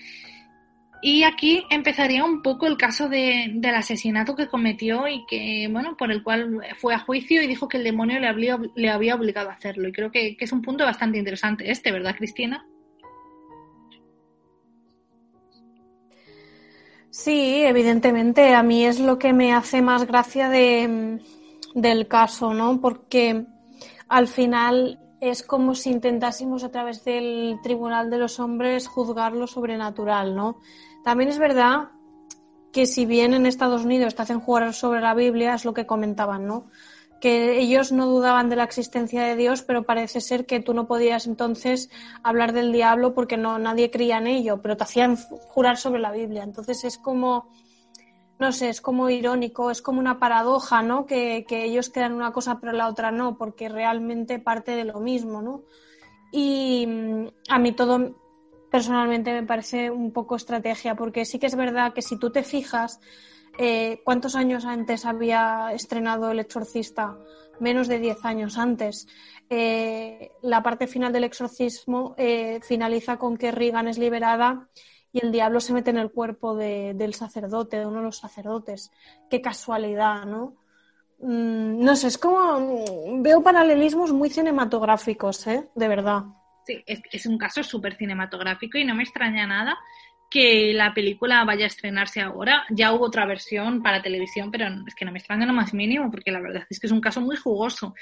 Y aquí empezaría un poco el caso de, del asesinato que cometió y que, bueno, por el cual fue a juicio y dijo que el demonio le había, le había obligado a hacerlo. Y creo que, que es un punto bastante interesante este, ¿verdad, Cristina?
Sí, evidentemente. A mí es lo que me hace más gracia de, del caso, ¿no? Porque al final es como si intentásemos a través del Tribunal de los Hombres juzgar lo sobrenatural, ¿no? También es verdad que si bien en Estados Unidos te hacen jugar sobre la Biblia, es lo que comentaban, ¿no? Que ellos no dudaban de la existencia de Dios, pero parece ser que tú no podías entonces hablar del diablo porque no nadie creía en ello, pero te hacían jurar sobre la Biblia. Entonces es como, no sé, es como irónico, es como una paradoja, ¿no? Que, que ellos crean una cosa pero la otra no, porque realmente parte de lo mismo, ¿no? Y mm, a mí todo personalmente me parece un poco estrategia, porque sí que es verdad que si tú te fijas, eh, ¿cuántos años antes había estrenado El Exorcista? Menos de 10 años antes. Eh, la parte final del exorcismo eh, finaliza con que Regan es liberada y el diablo se mete en el cuerpo del sacerdote, de uno de los sacerdotes. Qué casualidad, ¿no? Mm, no sé, es como. Veo paralelismos muy cinematográficos, ¿eh? De verdad
es, un caso súper cinematográfico y no me extraña nada que la película vaya a estrenarse ahora. Ya hubo otra versión para televisión, pero es que no me extraña lo más mínimo, porque la verdad es que es un caso muy jugoso.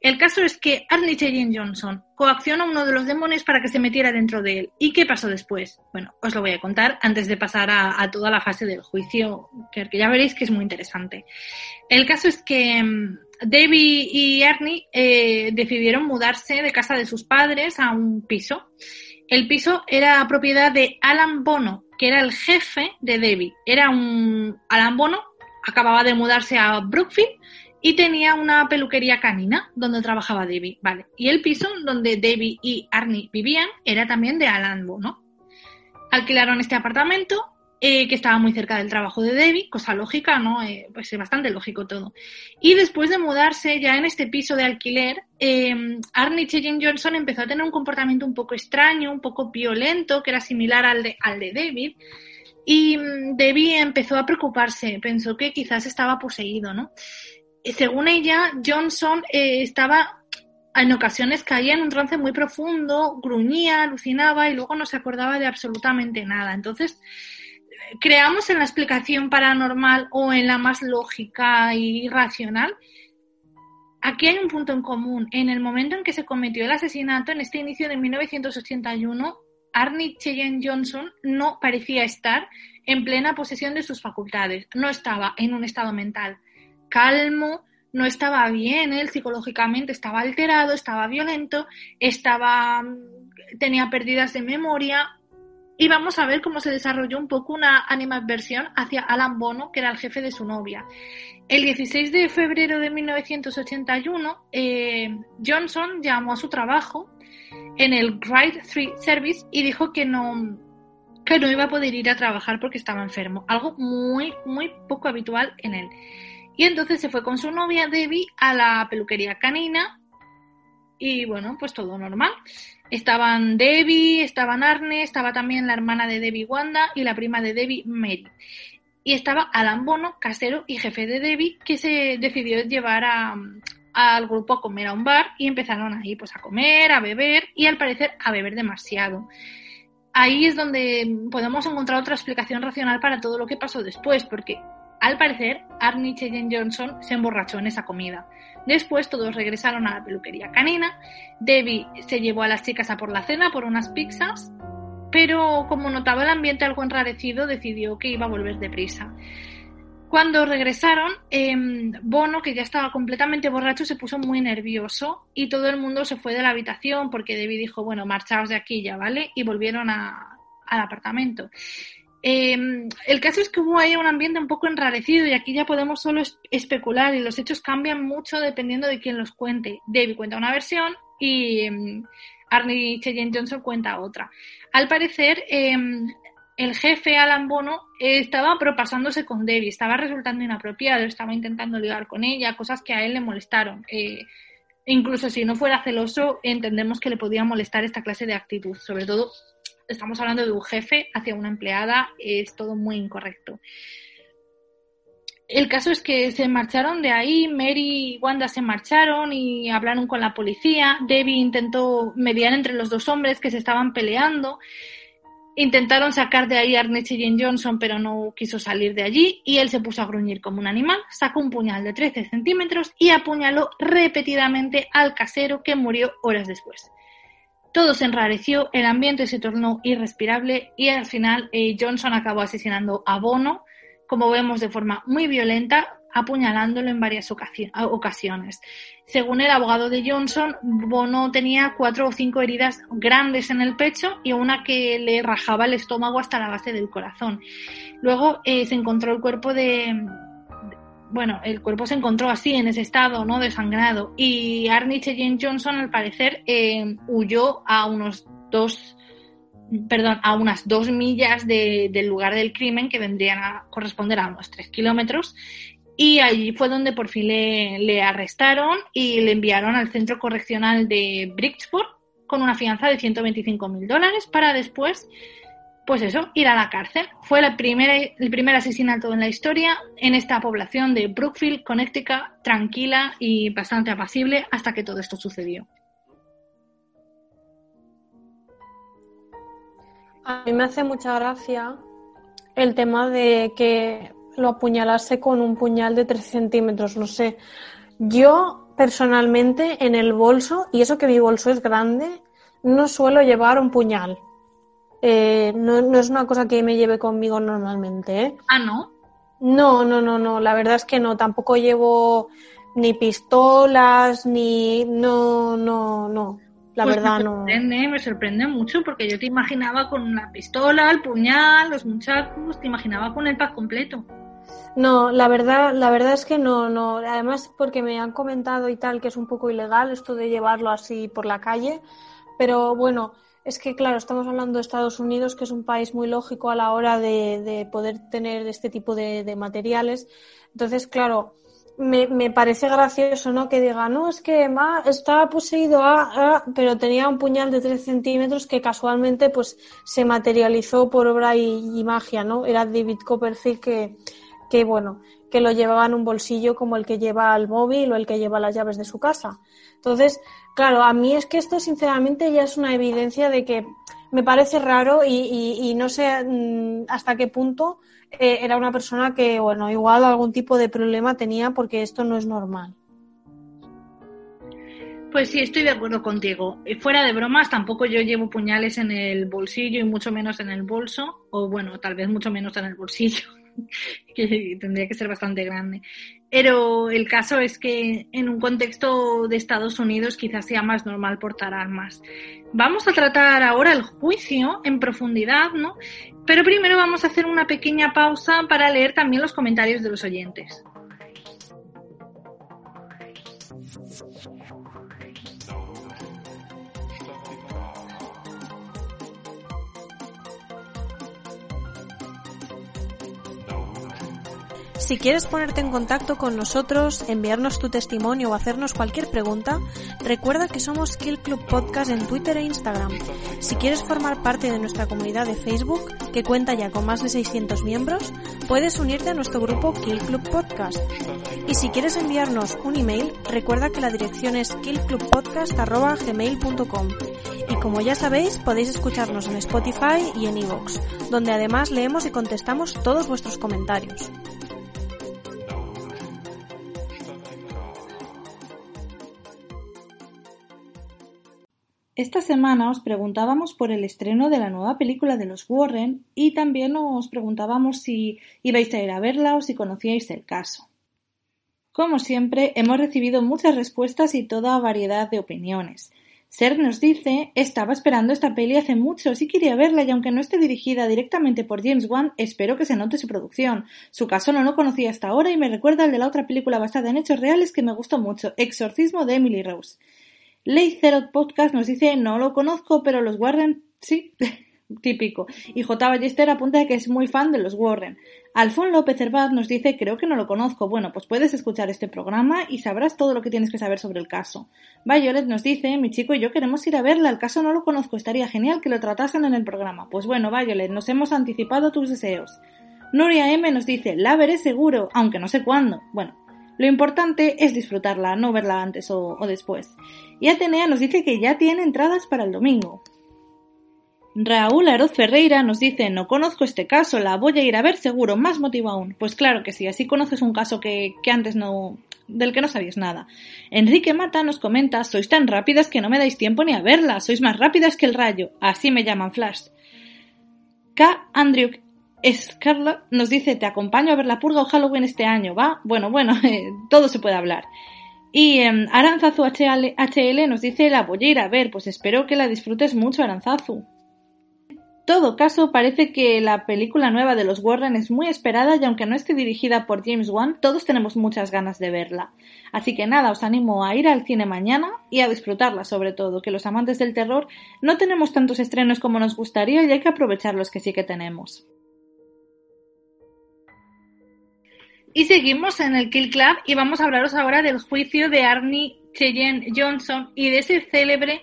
El caso es que Arnie Cheyenne Johnson coacciona a uno de los demonios para que se metiera dentro de él. ¿Y qué pasó después? Bueno, os lo voy a contar antes de pasar a, toda la fase del juicio, que, ya veréis que es muy interesante. El caso es que mm, Debbie y Ernie eh, decidieron mudarse de casa de sus padres a un piso. El piso era propiedad de Alan Bono, que era el jefe de Debbie. Era un Alan Bono, acababa de mudarse a Brookfield y tenía una peluquería canina donde trabajaba Debbie. Vale. Y el piso donde Debbie y Arnie vivían era también de Alan Bono. Alquilaron este apartamento eh, que estaba muy cerca del trabajo de Debbie, cosa lógica, ¿no? Eh, pues es bastante lógico todo. Y después de mudarse ya en este piso de alquiler, eh, Arnie Cheyenne Johnson empezó a tener un comportamiento un poco extraño, un poco violento, que era similar al de, al de David. Y mm, Debbie empezó a preocuparse, pensó que quizás estaba poseído, ¿no? Según ella, Johnson estaba en ocasiones caía en un trance muy profundo, gruñía, alucinaba y luego no se acordaba de absolutamente nada. Entonces, creamos en la explicación paranormal o en la más lógica y racional, aquí hay un punto en común. En el momento en que se cometió el asesinato, en este inicio de 1981, Arnie Cheyenne Johnson no parecía estar en plena posesión de sus facultades. No estaba en un estado mental calmo, no estaba bien él psicológicamente, estaba alterado, estaba violento, estaba tenía pérdidas de memoria, y vamos a ver cómo se desarrolló un poco una animadversión hacia Alan Bono, que era el jefe de su novia. El 16 de febrero de 1981, eh, Johnson llamó a su trabajo en el Ride 3 Service y dijo que no, que no iba a poder ir a trabajar porque estaba enfermo, algo muy, muy poco habitual en él. Y entonces se fue con su novia Debbie a la peluquería canina y bueno, pues todo normal. Estaban Debbie, estaban Arne, estaba también la hermana de Debbie Wanda y la prima de Debbie Mary. Y estaba Alan Bono, casero y jefe de Debbie, que se decidió llevar al grupo a comer a un bar y empezaron ahí pues a comer, a beber y al parecer a beber demasiado. Ahí es donde podemos encontrar otra explicación racional para todo lo que pasó después, porque al parecer Arnie Cheyenne Johnson se emborrachó en esa comida. Después todos regresaron a la peluquería canina. Debbie se llevó a las chicas a por la cena por unas pizzas, pero como notaba el ambiente algo enrarecido, decidió que iba a volver deprisa. Cuando regresaron, em, Bono, que ya estaba completamente borracho, se puso muy nervioso y todo el mundo se fue de la habitación porque Debbie dijo, bueno, marchaos de aquí ya, ¿vale? Y volvieron a, al apartamento. Em, el caso es que hubo ahí un ambiente un poco enrarecido y aquí ya podemos solo especular y los hechos cambian mucho dependiendo de quién los cuente. David cuenta una versión y em, Arnie Cheyenne Johnson cuenta otra. Al parecer, em, el jefe Alan Bono estaba propasándose con Debbie, estaba resultando inapropiado, estaba intentando ligar con ella, cosas que a él le molestaron. Eh, incluso si no fuera celoso, entendemos que le podía molestar esta clase de actitud. Sobre todo, estamos hablando de un jefe hacia una empleada, es todo muy incorrecto. El caso es que se marcharon de ahí, Mary y Wanda se marcharon y hablaron con la policía. Debbie intentó mediar entre los dos hombres que se estaban peleando. Intentaron sacar de ahí a Arnett y Jane Johnson, pero no quiso salir de allí y él se puso a gruñir como un animal, sacó un puñal de 13 centímetros y apuñaló repetidamente al casero que murió horas después. Todo se enrareció, el ambiente se tornó irrespirable y al final eh, Johnson acabó asesinando a Bono, como vemos de forma muy violenta, apuñalándolo en varias ocasiones. Según el abogado de Johnson, Bono tenía cuatro o cinco heridas grandes en el pecho y una que le rajaba el estómago hasta la base del corazón. Luego eh, se encontró el cuerpo de, bueno, el cuerpo se encontró así, en ese estado, ¿no? Desangrado. Y Arnie Cheyenne Johnson, al parecer, eh, huyó a unos dos, perdón, a unas dos millas del lugar del crimen, que vendrían a corresponder a unos tres kilómetros, y allí fue donde por fin le, arrestaron y le enviaron al centro correccional de Bridgeport con una fianza de 125 mil dólares para después, pues eso, ir a la cárcel. Fue el primer asesinato en la historia en esta población de Brookfield, Connecticut, tranquila y bastante apacible hasta que todo esto sucedió.
A mí me hace mucha gracia el tema de que lo apuñalase con un puñal de 3 centímetros, no sé. Yo personalmente en el bolso, y eso que mi bolso es grande, no suelo llevar un puñal. Eh, no, es una cosa que me lleve conmigo normalmente. ¿eh?
Ah, ¿no?
No, no, no, no. La verdad es que no. Tampoco llevo ni pistolas, ni... No, no, no. La
pues
verdad
me
no.
Sorprende, me sorprende mucho porque yo te imaginaba con la pistola, el puñal, los muchachos, te imaginaba con el pack completo.
No, la verdad, la verdad es que no, no. Además, porque me han comentado y tal que es un poco ilegal esto de llevarlo así por la calle. Pero bueno, es que claro, estamos hablando de Estados Unidos, que es un país muy lógico a la hora de, poder tener este tipo de, materiales. Entonces, claro, me, me, parece gracioso, ¿no? Que diga, no, es que Ma estaba poseído, a, pero tenía un puñal de 3 centímetros que casualmente pues se materializó por obra y, y magia, ¿no? Era David Copperfield que que bueno, que lo llevaba en un bolsillo como el que lleva el móvil o el que lleva las llaves de su casa. Entonces, claro, a mí es que esto sinceramente ya es una evidencia de que me parece raro y, no sé mm, hasta qué punto eh, era una persona que, bueno, igual algún tipo de problema tenía porque esto no es normal.
Pues sí, estoy de acuerdo contigo. Fuera de bromas, tampoco yo llevo puñales en el bolsillo y mucho menos en el bolso, o bueno, tal vez mucho menos en el bolsillo. <laughs> que tendría que ser bastante grande. Pero el caso es que en un contexto de Estados Unidos quizás sea más normal portar armas. Vamos a tratar ahora el juicio en profundidad, ¿no? Pero primero vamos a hacer una pequeña pausa para leer también los comentarios de los oyentes.
Si quieres ponerte en contacto con nosotros, enviarnos tu testimonio o hacernos cualquier pregunta, recuerda que somos Kill Club Podcast en Twitter e Instagram. Si quieres formar parte de nuestra comunidad de Facebook, que cuenta ya con más de 600 miembros, puedes unirte a nuestro grupo Kill Club Podcast. Y si quieres enviarnos un email, recuerda que la dirección es killclubpodcast.gmail.com. Y como ya sabéis, podéis escucharnos en Spotify y en iVoox, donde además leemos y contestamos todos vuestros comentarios.
Esta semana os preguntábamos por el estreno de la nueva película de los Warren y también os preguntábamos si ibais a ir a verla o si conocíais el caso. Como siempre, hemos recibido muchas respuestas y toda variedad de opiniones. Ser nos dice, estaba esperando esta peli hace mucho, sí quería verla y aunque no esté dirigida directamente por James Wan, espero que se note su producción. Su caso no lo conocía hasta ahora y me recuerda al de la otra película basada en hechos reales que me gustó mucho, Exorcismo de Emily Rose. Ley Zero Podcast nos dice, no lo conozco, pero los Warren sí. <laughs> típico. Y J. Ballester apunta que es muy fan de los Warren. Alfon López Herbaz nos dice, creo que no lo conozco. Bueno, pues puedes escuchar este programa y sabrás todo lo que tienes que saber sobre el caso. Violet nos dice, mi chico y yo queremos ir a verla, el caso no lo conozco, estaría genial que lo tratasen en el programa. Pues bueno, Violet, nos hemos anticipado tus deseos. Nuria M nos dice, la veré seguro, aunque no sé cuándo. Bueno, lo importante es disfrutarla, no verla antes o, después. Y Atenea nos dice que ya tiene entradas para el domingo. Raúl Aroz Ferreira nos dice, no conozco este caso, la voy a ir a ver seguro, más motivo aún. Pues claro que sí, así conoces un caso que, que antes no, del que no sabías nada. Enrique Mata nos comenta, sois tan rápidas que no me dais tiempo ni a verla, sois más rápidas que el rayo, así me llaman Flash. K. Andrew Scarlett nos dice, te acompaño a ver la purga o Halloween este año, ¿va? Bueno, bueno, <laughs> eh, todo se puede hablar. Y eh, Aranzazu HL, HL nos dice, la voy a ir a ver, pues espero que la disfrutes mucho, Aranzazu todo caso, parece que la película nueva de los Warren es muy esperada y aunque no esté dirigida por James Wan, todos tenemos muchas ganas de verla. Así que nada, os animo a ir al cine mañana y a disfrutarla sobre todo, que los amantes del terror no tenemos tantos estrenos como nos gustaría y hay que aprovechar los que sí que tenemos. Y seguimos en el Kill Club y vamos a hablaros ahora del juicio de Arnie Cheyenne Johnson y de ese célebre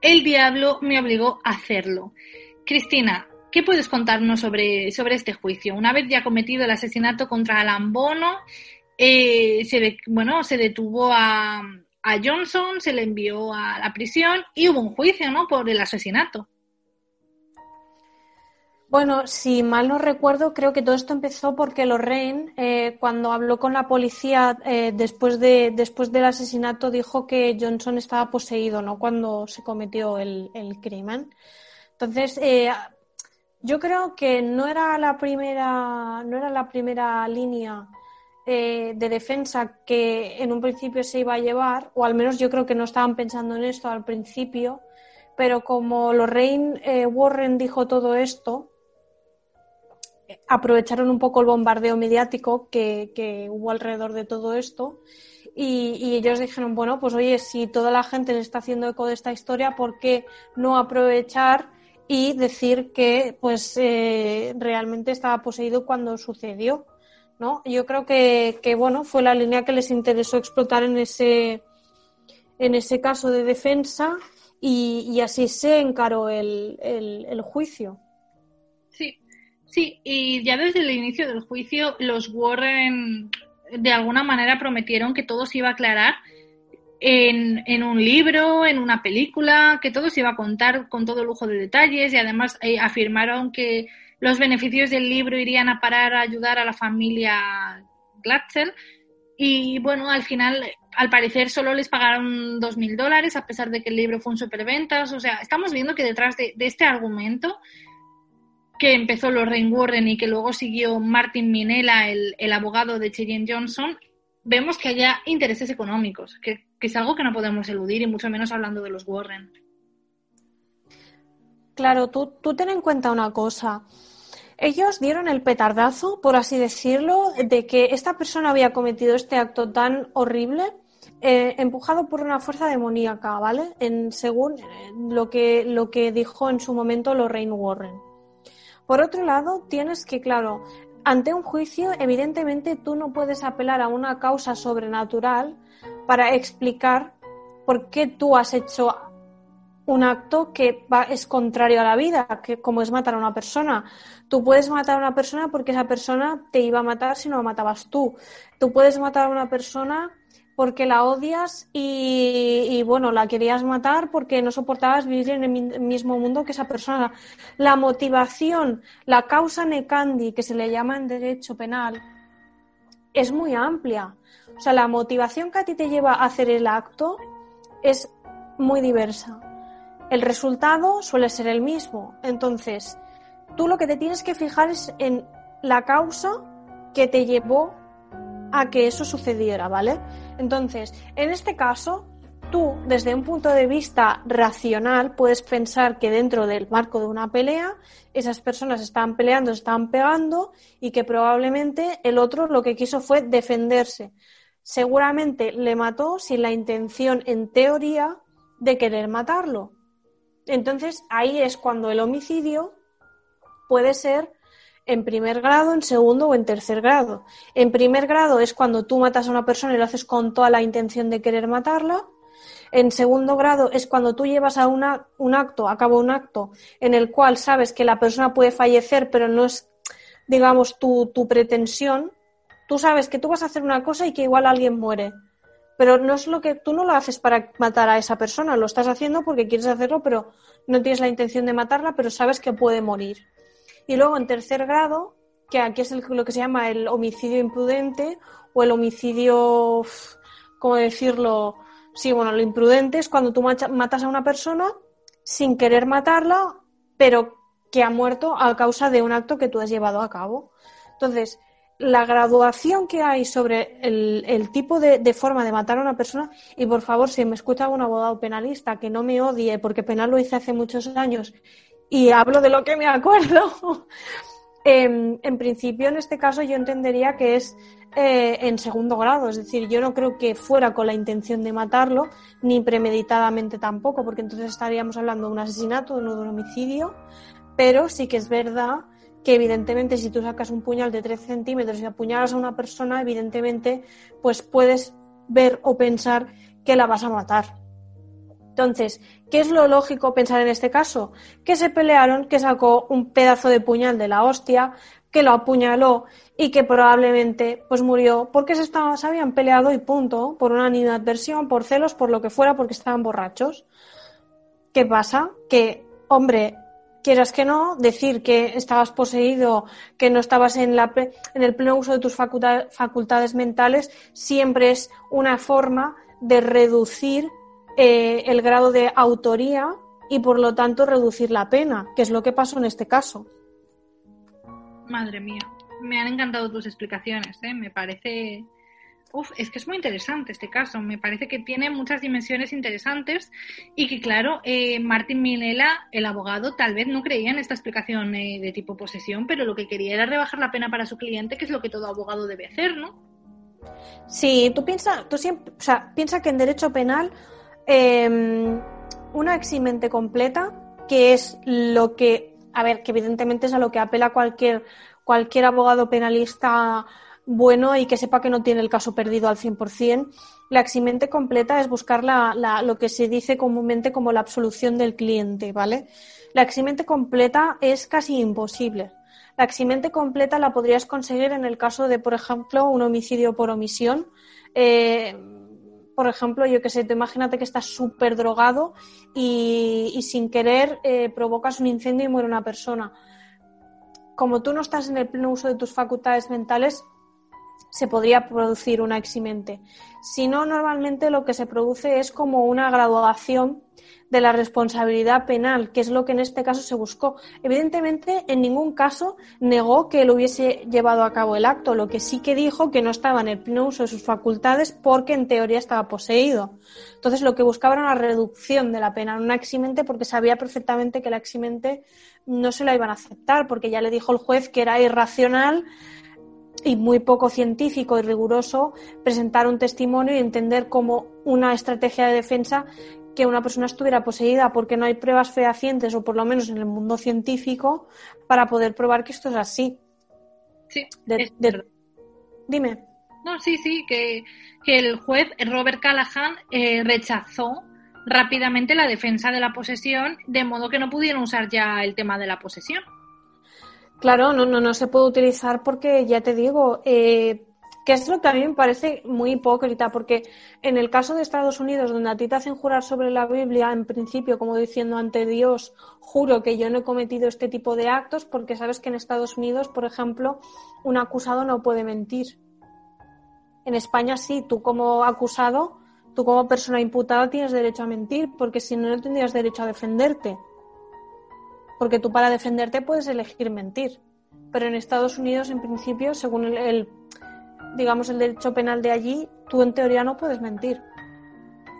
El diablo me obligó a hacerlo. Cristina, ¿qué puedes contarnos sobre, sobre este juicio? Una vez ya cometido el asesinato contra Alan Bono, eh, se, bueno, se detuvo a, a Johnson, se le envió a la prisión y hubo un juicio ¿no? por el asesinato.
Bueno, si mal no recuerdo, creo que todo esto empezó porque Lorraine, eh, cuando habló con la policía eh, después, de, después del asesinato, dijo que Johnson estaba poseído, ¿no? Cuando se cometió el, crimen. Entonces, eh, yo creo que no era la primera, no era la primera línea eh, de defensa que en un principio se iba a llevar, o al menos yo creo que no estaban pensando en esto al principio, pero como Lorraine eh, Warren dijo todo esto, aprovecharon un poco el bombardeo mediático que, hubo alrededor de todo esto y, ellos dijeron, bueno, pues oye, si toda la gente está haciendo eco de esta historia, ¿por qué no aprovechar y decir que pues eh, realmente estaba poseído cuando sucedió. ¿no? Yo creo que, bueno, fue la línea que les interesó explotar en ese, en ese caso de defensa y, así se encaró el, el, juicio.
Sí, y ya desde el inicio del juicio los Warren de alguna manera prometieron que todo se iba a aclarar en, en, un libro, en una película, que todo se iba a contar con todo lujo de detalles y además eh, afirmaron que los beneficios del libro irían a parar a ayudar a la familia Glatzel y bueno, al final, al parecer solo les pagaron dos mil dólares a pesar de que el libro fue un superventas, o sea, estamos viendo que detrás de, de este argumento que empezó Lorraine Warren y que luego siguió Martin Minella, el, el abogado de Cheyenne Johnson, vemos que haya intereses económicos, que, que, es algo que no podemos eludir, y mucho menos hablando de los Warren.
Claro, tú, tú ten en cuenta una cosa. Ellos dieron el petardazo, por así decirlo, de que esta persona había cometido este acto tan horrible, eh, empujado por una fuerza demoníaca, ¿vale? En, según lo que, lo que dijo en su momento Lorraine Warren. Por otro lado, tienes que, claro, ante un juicio, evidentemente tú no puedes apelar a una causa sobrenatural para explicar por qué tú has hecho un acto que va, es contrario a la vida, que como es matar a una persona. Tú puedes matar a una persona porque esa persona te iba a matar si no la matabas tú. Tú puedes matar a una persona porque la odias y, bueno, la querías matar porque no soportabas vivir en el mismo mundo que esa persona. La motivación, la causa necandi, que se le llama en derecho penal, es muy amplia. O sea, la motivación que a ti te lleva a hacer el acto es muy diversa. El resultado suele ser el mismo. Entonces, tú lo que te tienes que fijar es en la causa que te llevó a que eso sucediera, ¿vale? Entonces, en este caso, tú, desde un punto de vista racional, puedes pensar que dentro del marco de una pelea, esas personas estaban peleando, estaban pegando y que probablemente el otro lo que quiso fue defenderse. Seguramente le mató sin la intención, en teoría, de querer matarlo. Entonces ahí es cuando el homicidio puede ser en primer grado, en segundo o en tercer grado. En primer grado es cuando tú matas a una persona y lo haces con toda la intención de querer matarla. En segundo grado es cuando tú llevas a un acto, a cabo un acto en el cual sabes que la persona puede fallecer, pero no es, digamos, tu, tu pretensión. Tú sabes que tú vas a hacer una cosa y que igual alguien muere. Pero no es lo que tú no lo haces para matar a esa persona, lo estás haciendo porque quieres hacerlo, pero no tienes la intención de matarla, pero sabes que puede morir. Y luego en tercer grado, que aquí es lo que se llama el homicidio imprudente o el homicidio, ¿cómo decirlo? Sí, bueno, lo imprudente es cuando tú matas a una persona sin querer matarla, pero que ha muerto a causa de un acto que tú has llevado a cabo. Entonces, la graduación que hay sobre el, tipo de, de, forma de matar a una persona, y por favor, si me escucha algún abogado penalista que no me odie, porque penal lo hice hace muchos años y hablo de lo que me acuerdo. <laughs> Em, en, principio, en este caso, yo entendería que es eh, en segundo grado, es decir, yo no creo que fuera con la intención de matarlo, ni premeditadamente tampoco, porque entonces estaríamos hablando de un asesinato, no de un homicidio, pero sí que es verdad que evidentemente si tú sacas un puñal de 13 centímetros y apuñalas a una persona, evidentemente pues puedes ver o pensar que la vas a matar. Entonces, ¿qué es lo lógico pensar en este caso? Que se pelearon, que sacó un pedazo de puñal de la hostia, que lo apuñaló y que probablemente pues murió porque se, estaban, se habían peleado y punto, por una animadversión, por celos, por lo que fuera, porque estaban borrachos. ¿Qué pasa? Que, hombre, quieras que no, decir que estabas poseído, que no estabas en, la, en el pleno uso de tus facultades mentales, siempre es una forma de reducir eh, el grado de autoría y por lo tanto reducir la pena, que es lo que pasó en este caso.
Madre mía, me han encantado tus explicaciones, ¿eh? me parece... Uf, es que es muy interesante este caso, me parece que tiene muchas dimensiones interesantes y que claro, eh, Martín Minela, el abogado, tal vez no creía en esta explicación eh, de tipo posesión, pero lo que quería era rebajar la pena para su cliente, que es lo que todo abogado debe hacer, ¿no?
Sí, tú piensas, tú siempre, o sea, piensa que en derecho penal Em, una eximente completa, que es lo que, a ver, que evidentemente es a lo que apela cualquier, cualquier abogado penalista bueno y que sepa que no tiene el caso perdido al 100%. La eximente completa es buscar la, lo que se dice comúnmente como la absolución del cliente, ¿vale? La eximente completa es casi imposible. La eximente completa la podrías conseguir en el caso de, por ejemplo, un homicidio por omisión. Eh, por ejemplo, yo que sé, imagínate que estás súper drogado y, sin querer eh, provocas un incendio y muere una persona. Como tú no estás en el pleno uso de tus facultades mentales, se podría producir una eximente. Si no, normalmente lo que se produce es como una graduación de la responsabilidad penal, que es lo que en este caso se buscó. Evidentemente, en ningún caso negó que él hubiese llevado a cabo el acto, lo que sí que dijo que no estaba en el pleno uso de sus facultades porque en teoría estaba poseído. Entonces, lo que buscaba era una reducción de la pena, una eximente, porque sabía perfectamente que la eximente no se la iban a aceptar, porque ya le dijo el juez que era irracional y muy poco científico y riguroso presentar un testimonio y entender como una estrategia de defensa que una persona estuviera poseída porque no hay pruebas fehacientes o por lo menos en el mundo científico para poder probar que esto es así.
Sí.
Dime.
No, sí, sí, que, el juez Robert Callahan eh, rechazó rápidamente la defensa de la posesión, de modo que no pudieron usar ya el tema de la posesión.
Claro, no, no, no se puede utilizar porque ya te digo, eh, que es lo que me parece muy hipócrita, porque en el caso de Estados Unidos, donde a ti te hacen jurar sobre la Biblia, en principio, como diciendo ante Dios, juro que yo no he cometido este tipo de actos, porque sabes que en Estados Unidos, por ejemplo, un acusado no puede mentir. En España sí, tú como acusado, tú como persona imputada tienes derecho a mentir, porque si no, no tendrías derecho a defenderte. Porque tú para defenderte puedes elegir mentir. Pero en Estados Unidos, en principio, según el digamos, el derecho penal de allí, tú en teoría no puedes mentir.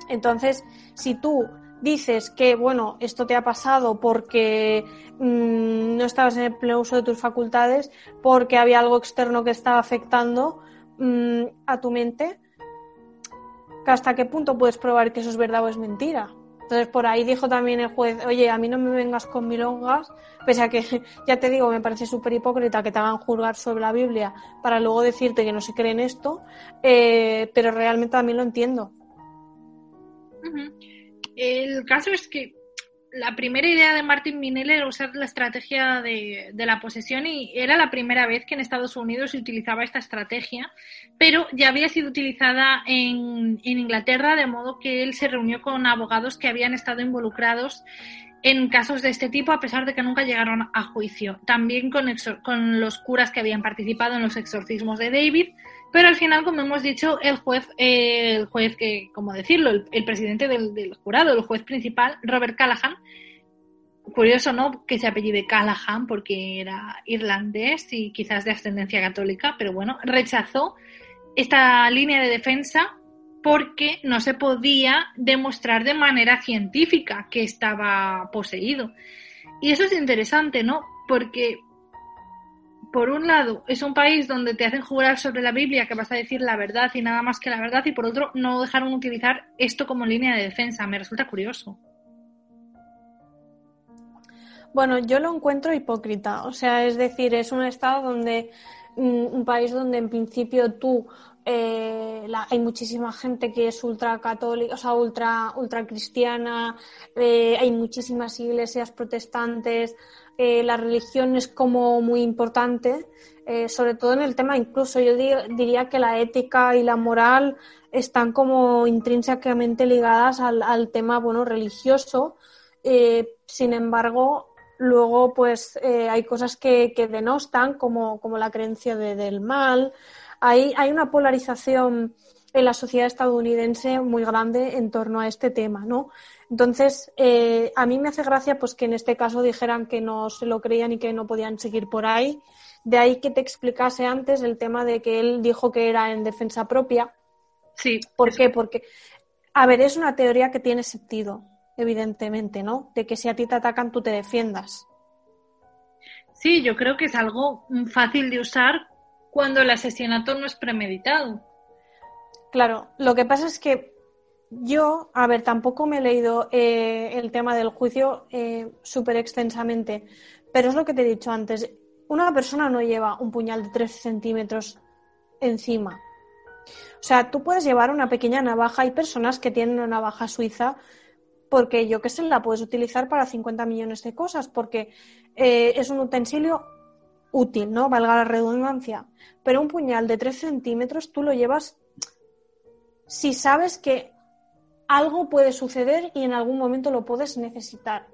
Entonces, si tú dices que, bueno, esto te ha pasado porque mm, no estabas en el pleno uso de tus facultades, porque había algo externo que estaba afectando mm, a tu mente, ¿hasta qué punto puedes probar que eso es verdad o es mentira? Entonces por ahí dijo también el juez, oye, a mí no me vengas con milongas, pese a que, <laughs> ya te digo, me parece súper hipócrita que te hagan juzgar sobre la Biblia para luego decirte que no se cree en esto, eh, pero realmente también lo entiendo.
El caso es que la primera idea de Martin Minel era usar la estrategia de, la posesión y era la primera vez que en Estados Unidos se utilizaba esta estrategia, pero ya había sido utilizada en, Inglaterra, de modo que él se reunió con abogados que habían estado involucrados en casos de este tipo, a pesar de que nunca llegaron a juicio. También con, con los curas que habían participado en los exorcismos de David, pero al final, como hemos dicho, el juez, el juez que, como decirlo, el, presidente del, jurado, el juez principal, Robert Callahan, curioso, ¿no? Que se apellide Callahan porque era irlandés y quizás de ascendencia católica, pero bueno, rechazó esta línea de defensa porque no se podía demostrar de manera científica que estaba poseído. Y eso es interesante, ¿no? Porque por un lado, es un país donde te hacen jurar sobre la Biblia que vas a decir la verdad y nada más que la verdad, y por otro, no dejaron utilizar esto como línea de defensa. Me resulta curioso.
Bueno, yo lo encuentro hipócrita. O sea, es decir, es un estado donde, mm, un país donde en principio tú eh, hay muchísima gente que es ultra católica, o sea, ultra, ultra cristiana, eh, hay muchísimas iglesias protestantes, eh, la religión es como muy importante, eh, sobre todo en el tema, incluso yo diría que la ética y la moral están como intrínsecamente ligadas al, tema, bueno, religioso. Eh, sin embargo, luego pues hay cosas que, denostan, como, como la creencia del mal. Hay, hay una polarización en la sociedad estadounidense muy grande en torno a este tema, ¿no? Entonces, eh, a mí me hace gracia pues que en este caso dijeran que no se lo creían y que no podían seguir por ahí. De ahí que te explicase antes el tema de que él dijo que era en defensa propia.
Sí.
¿Por qué? Porque, a ver, es una teoría que tiene sentido, evidentemente, ¿no? De que si a ti te atacan, tú te defiendas.
Sí, yo creo que es algo fácil de usar cuando el asesinato no es premeditado.
Claro, lo que pasa es que yo, a ver, tampoco me he leído eh, el tema del juicio eh, súper extensamente, pero es lo que te he dicho antes. Una persona no lleva un puñal de 13 centímetros encima. O sea, tú puedes llevar una pequeña navaja. Hay personas que tienen una navaja suiza porque yo qué sé, la puedes utilizar para 50 millones de cosas, porque eh, es un utensilio útil, ¿no? Valga la redundancia. Pero un puñal de 3 centímetros tú lo llevas si sabes que algo puede suceder y en algún momento lo puedes necesitar.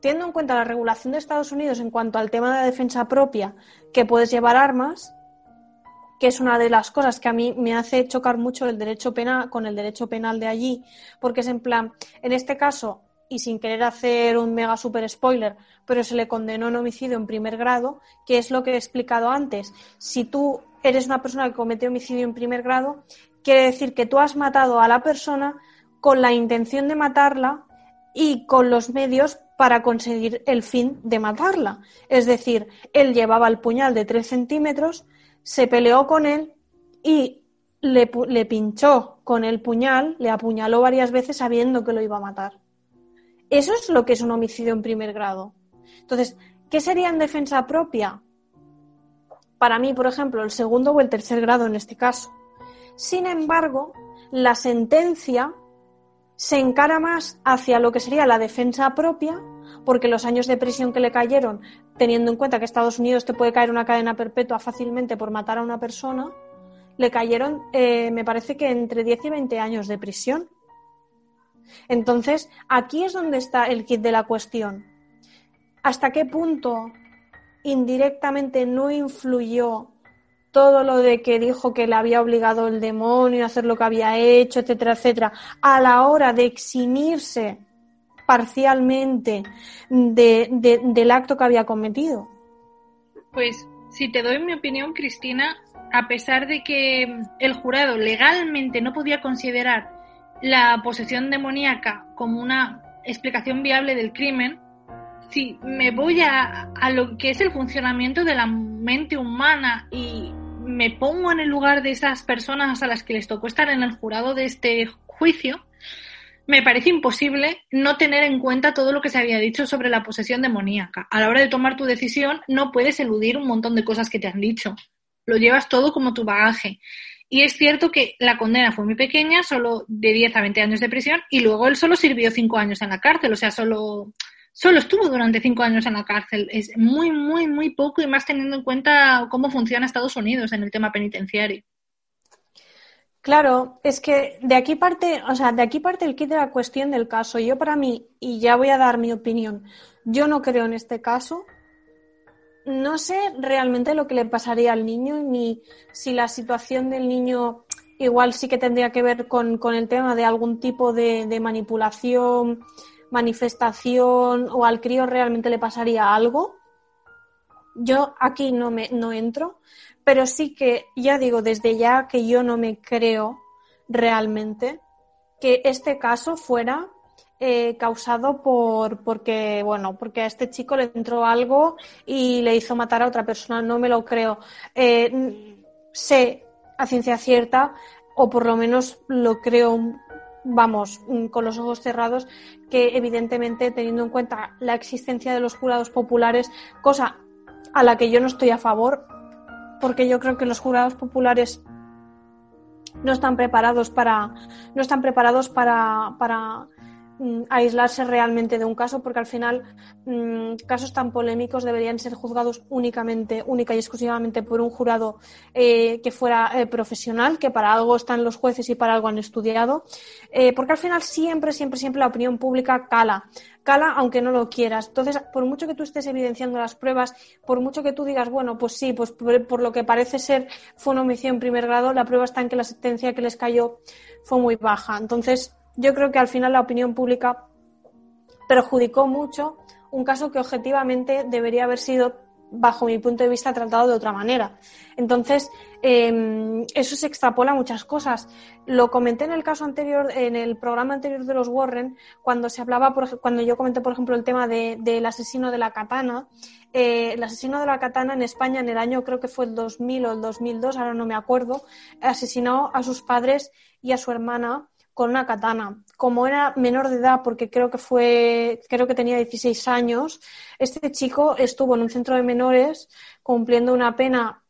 Teniendo en cuenta la regulación de Estados Unidos en cuanto al tema de la defensa propia, que puedes llevar armas, que es una de las cosas que a mí me hace chocar mucho el derecho penal con el derecho penal de allí, porque es en plan, en este caso, y sin querer hacer un mega super spoiler, pero se le condenó en homicidio en primer grado, que es lo que he explicado antes. Si tú eres una persona que comete homicidio en primer grado, quiere decir que tú has matado a la persona con la intención de matarla y con los medios para conseguir el fin de matarla. Es decir, él llevaba el puñal de 3 centímetros, se peleó con él y le, le, pinchó con el puñal, le apuñaló varias veces sabiendo que lo iba a matar. Eso es lo que es un homicidio en primer grado. Entonces, ¿qué sería en defensa propia? Para mí, por ejemplo, el segundo o el tercer grado en este caso. Sin embargo, la sentencia se encara más hacia lo que sería la defensa propia, porque los años de prisión que le cayeron, teniendo en cuenta que Estados Unidos te puede caer una cadena perpetua fácilmente por matar a una persona, le cayeron, eh, me parece que entre 10 y 20 años de prisión. Entonces, aquí es donde está el kit de la cuestión. ¿Hasta qué punto indirectamente no influyó todo lo de que dijo que le había obligado el demonio a hacer lo que había hecho, etcétera, etcétera, a la hora de eximirse parcialmente del acto que había cometido?
Pues si te doy mi opinión, Cristina, a pesar de que el jurado legalmente no podía considerar la posesión demoníaca como una explicación viable del crimen, si me voy a, a lo que es el funcionamiento de la mente humana y me pongo en el lugar de esas personas a las que les tocó estar en el jurado de este juicio, me parece imposible no tener en cuenta todo lo que se había dicho sobre la posesión demoníaca. A la hora de tomar tu decisión, no puedes eludir un montón de cosas que te han dicho. Lo llevas todo como tu bagaje. Y es cierto que la condena fue muy pequeña, solo de 10 a 20 años de prisión, y luego él solo sirvió 5 años en la cárcel, o sea, solo, solo estuvo durante 5 años en la cárcel. Es muy, muy, muy poco, y más teniendo en cuenta cómo funciona Estados Unidos en el tema penitenciario.
Claro, es que de aquí parte, o sea, de aquí parte el kit de la cuestión del caso. Yo para mí, y ya voy a dar mi opinión, yo no creo en este caso. No sé realmente lo que le pasaría al niño, ni si la situación del niño igual sí que tendría que ver con, el tema de algún tipo de, manipulación, manifestación, o al crío realmente le pasaría algo. Yo aquí no me no entro, pero sí que ya digo desde ya que yo no me creo realmente que este caso fuera eh, causado por porque bueno porque a este chico le entró algo y le hizo matar a otra persona no me lo creo eh, sé a ciencia cierta o por lo menos lo creo vamos con los ojos cerrados que evidentemente teniendo en cuenta la existencia de los jurados populares cosa a la que yo no estoy a favor porque yo creo que los jurados populares no están preparados para no están preparados para, para mm, aislarse realmente de un caso porque al final mm, casos tan polémicos deberían ser juzgados únicamente única y exclusivamente por un jurado eh, que fuera eh, profesional que para algo están los jueces y para algo han estudiado eh, porque al final siempre siempre siempre la opinión pública cala cala aunque no lo quieras. Entonces, por mucho que tú estés evidenciando las pruebas, por mucho que tú digas, bueno, pues sí, pues por, lo que parece ser fue una homicidio en primer grado, la prueba está en que la sentencia que les cayó fue muy baja. Entonces, yo creo que al final la opinión pública perjudicó mucho un caso que objetivamente debería haber sido bajo mi punto de vista, tratado de otra manera. Entonces, em, eso se extrapola a muchas cosas. Lo comenté en el caso anterior, en el programa anterior de los Warren, cuando se hablaba, por, cuando yo comenté, por ejemplo, el tema del asesino de la katana. Eh, el asesino de la katana en España en el año, creo que fue el 2000 o el 2002, ahora no me acuerdo, asesinó a sus padres y a su hermana con una katana. Como era menor de edad, porque creo que fue, creo que tenía 16 años, este chico estuvo en un centro de menores cumpliendo una pena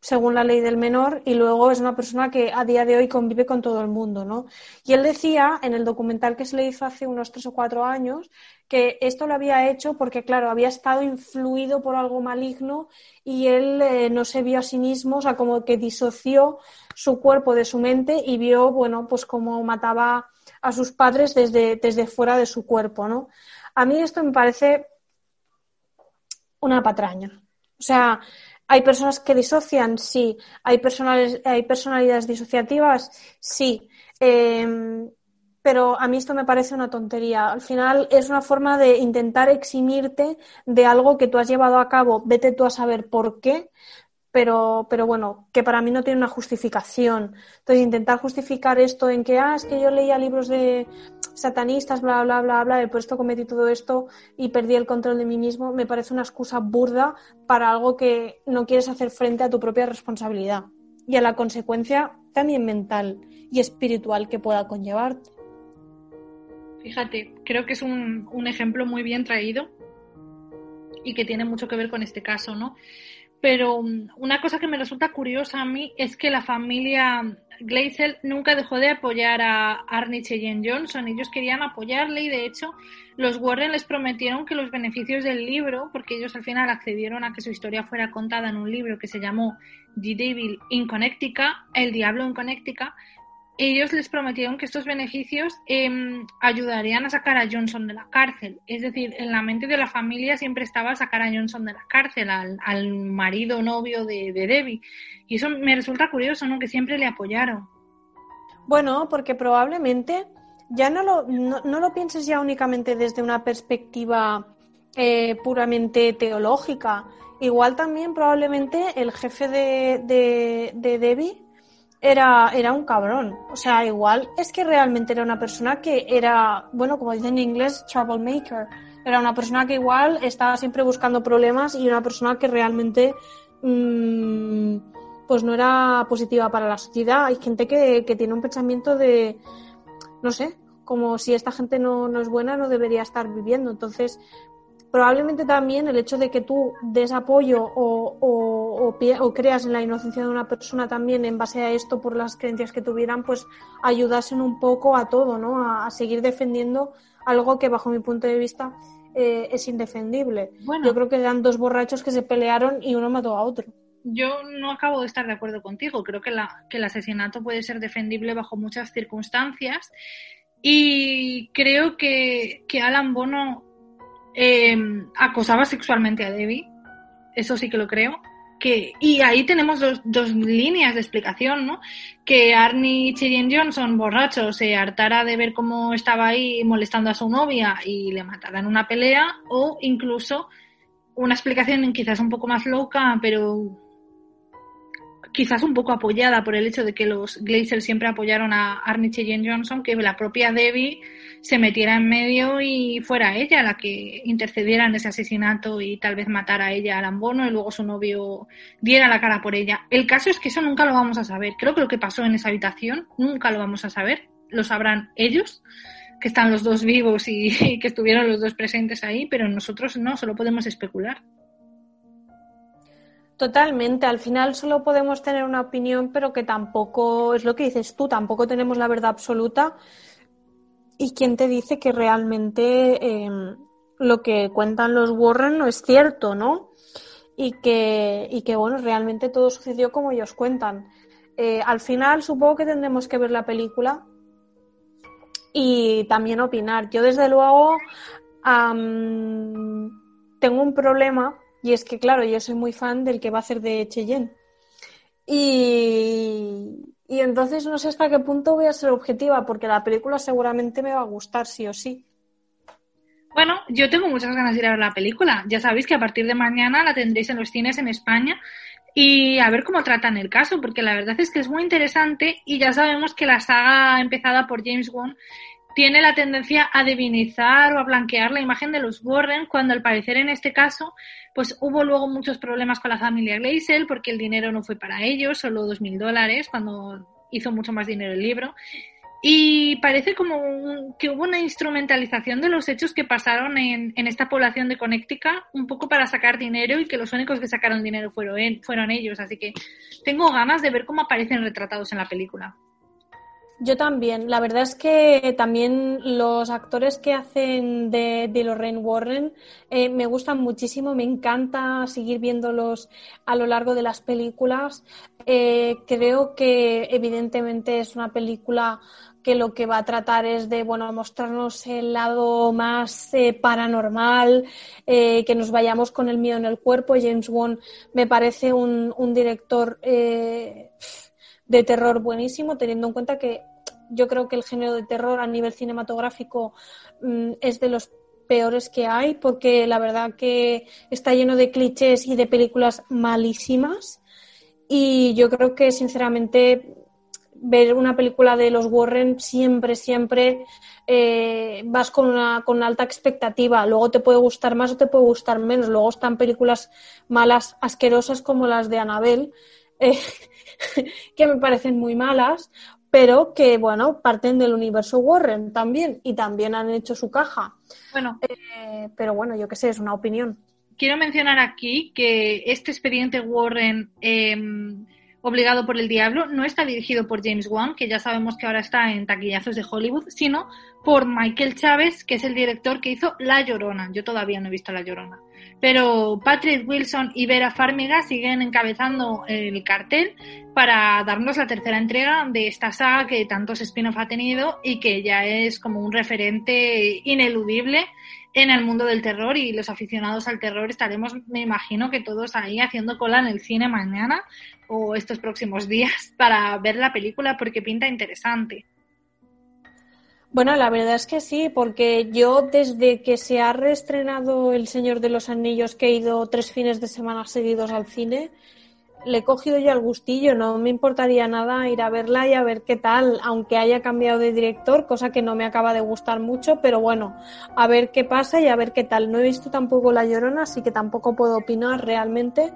según la ley del menor y luego es una persona que a día de hoy convive con todo el mundo, ¿no? Y él decía en el documental que se le hizo hace unos tres o cuatro años que esto lo había hecho porque, claro, había estado influido por algo maligno y él eh, no se vio a sí mismo, o sea, como que disoció su cuerpo de su mente y vio, bueno, pues cómo mataba a sus padres desde, desde fuera de su cuerpo, ¿no? A mí esto me parece una patraña. O sea, ¿Hay personas que disocian? Sí. ¿Hay, hay personalidades disociativas? Sí. Em, pero a mí esto me parece una tontería. Al final es una forma de intentar eximirte de algo que tú has llevado a cabo, vete tú a saber por qué, pero, pero bueno, que para mí no tiene una justificación. Entonces, intentar justificar esto en que, ah, es que yo leía libros de satanistas, bla, bla, bla, bla, y por esto cometí todo esto y perdí el control de mí mismo, me parece una excusa burda para algo que no quieres hacer frente a tu propia responsabilidad y a la consecuencia también mental y espiritual que pueda conllevarte.
Fíjate, creo que es un, un ejemplo muy bien traído y que tiene mucho que ver con este caso, ¿no? Pero mm, una cosa que me resulta curiosa a mí es que la familia Gleisel nunca dejó de apoyar a Arnich y Jane Johnson. Ellos querían apoyarle y de hecho los Warren les prometieron que los beneficios del libro, porque ellos al final accedieron a que su historia fuera contada en un libro que se llamó The Devil in Connecticut, El Diablo en Connecticut, ellos les prometieron que estos beneficios em, ayudarían a sacar a Johnson de la cárcel. Es decir, en la mente de la familia siempre estaba sacar a Johnson de la cárcel, al, marido novio de, de, Debbie. Y eso me resulta curioso, ¿no? Que siempre le apoyaron.
Bueno, porque probablemente ya no lo, no, lo pienses ya únicamente desde una perspectiva eh, puramente teológica. Igual también probablemente el jefe de, de Debbie era, era un cabrón. O sea, igual es que realmente era una persona que era, bueno, como dicen en inglés, troublemaker. Era una persona que igual estaba siempre buscando problemas y una persona que realmente mmm, pues no era positiva para la sociedad. Hay gente que, que tiene un pensamiento de, no sé, como si esta gente no, no, es buena, no debería estar viviendo. Entonces, probablemente también el hecho de que tú des apoyo o, o, o, creas en la inocencia de una persona también en base a esto por las creencias que tuvieran, pues ayudasen un poco a todo, ¿no? A, a seguir defendiendo algo que bajo mi punto de vista eh, es indefendible. Bueno, Yo creo que eran dos borrachos que se pelearon y uno mató a otro.
Yo no acabo de estar de acuerdo contigo. Creo que, la, que el asesinato puede ser defendible bajo muchas circunstancias y creo que, que Alan Bono eh, acosaba sexualmente a Debbie. Eso sí que lo creo. Que, y ahí tenemos dos, dos líneas de explicación, ¿no? Que Arnie y Chirian Johnson, borrachos, se hartara de ver cómo estaba ahí molestando a su novia y le mataran una pelea, o incluso una explicación quizás un poco más loca, pero quizás un poco apoyada por el hecho de que los Glazers siempre apoyaron a Arnie Cheyenne Johnson, que la propia Debbie se metiera en medio y fuera ella la que intercediera en ese asesinato y tal vez matara a ella a Lambono y luego su novio diera la cara por ella. El caso es que eso nunca lo vamos a saber. Creo que lo que pasó en esa habitación nunca lo vamos a saber. Lo sabrán ellos, que están los dos vivos y, <laughs> y que estuvieron los dos presentes ahí, pero nosotros no, solo podemos especular.
Totalmente, al final solo podemos tener una opinión, pero que tampoco, es lo que dices tú, tampoco tenemos la verdad absoluta. ¿Y quién te dice que realmente eh, lo que cuentan los Warren no es cierto, no? Y que, y que bueno, realmente todo sucedió como ellos cuentan. Eh, al final supongo que tendremos que ver la película y también opinar. Yo desde luego tengo un problema y es que, claro, yo soy muy fan del que va a hacer de Cheyenne. Y, y entonces no sé hasta qué punto voy a ser objetiva, porque la película seguramente me va a gustar sí o sí.
Bueno, yo tengo muchas ganas de ir a ver la película. Ya sabéis que a partir de mañana la tendréis en los cines en España y a ver cómo tratan el caso, porque la verdad es que es muy interesante y ya sabemos que la saga empezada por James Wan tiene la tendencia a divinizar o a blanquear la imagen de los Warren, cuando al parecer en este caso, pues hubo luego muchos problemas con la familia Glazel porque el dinero no fue para ellos, solo dos mil dólares, cuando hizo mucho más dinero el libro. Y parece como que hubo una instrumentalización de los hechos que pasaron en, esta población de Connecticut, un poco para sacar dinero y que los únicos que sacaron dinero fueron ellos. Así que tengo ganas de ver cómo aparecen retratados en la película.
Yo también. La verdad es que también los actores que hacen de, de Lorraine Warren eh, me gustan muchísimo. Me encanta seguir viéndolos a lo largo de las películas. Eh, creo que evidentemente es una película que lo que va a tratar es de bueno mostrarnos el lado más eh, paranormal, eh, que nos vayamos con el miedo en el cuerpo. James Wan me parece un, un director eh, de terror buenísimo, teniendo en cuenta que yo creo que el género de terror a nivel cinematográfico mm, es de los peores que hay, porque la verdad que está lleno de clichés y de películas malísimas. Y yo creo que, sinceramente, ver una película de los Warren siempre, siempre eh, vas con una, con alta expectativa. Luego te puede gustar más o te puede gustar menos. Luego están películas malas, asquerosas como las de Annabelle, eh, <laughs> que me parecen muy malas, pero que, bueno, parten del universo Warren también y también han hecho su caja.
Bueno.
Eh, pero bueno, yo qué sé, es una opinión.
Quiero mencionar aquí que este expediente Warren eh, obligado por el diablo no está dirigido por James Wan, que ya sabemos que ahora está en taquillazos de Hollywood, sino por Michael Chávez, que es el director que hizo La Llorona. Yo todavía no he visto La Llorona. Pero Patrick Wilson y Vera Farmiga siguen encabezando el cartel para darnos la tercera entrega de esta saga que tantos spin-off ha tenido y que ya es como un referente ineludible en el mundo del terror y los aficionados al terror estaremos, me imagino que todos ahí haciendo cola en el cine mañana o estos próximos días <laughs> para ver la película porque pinta interesante.
Bueno, la verdad es que sí, porque yo desde que se ha reestrenado El Señor de los Anillos, que he ido tres fines de semana seguidos al cine, le he cogido ya el gustillo, no me importaría nada ir a verla y a ver qué tal, aunque haya cambiado de director, cosa que no me acaba de gustar mucho, pero bueno, a ver qué pasa y a ver qué tal. No he visto tampoco La Llorona, así que tampoco puedo opinar realmente,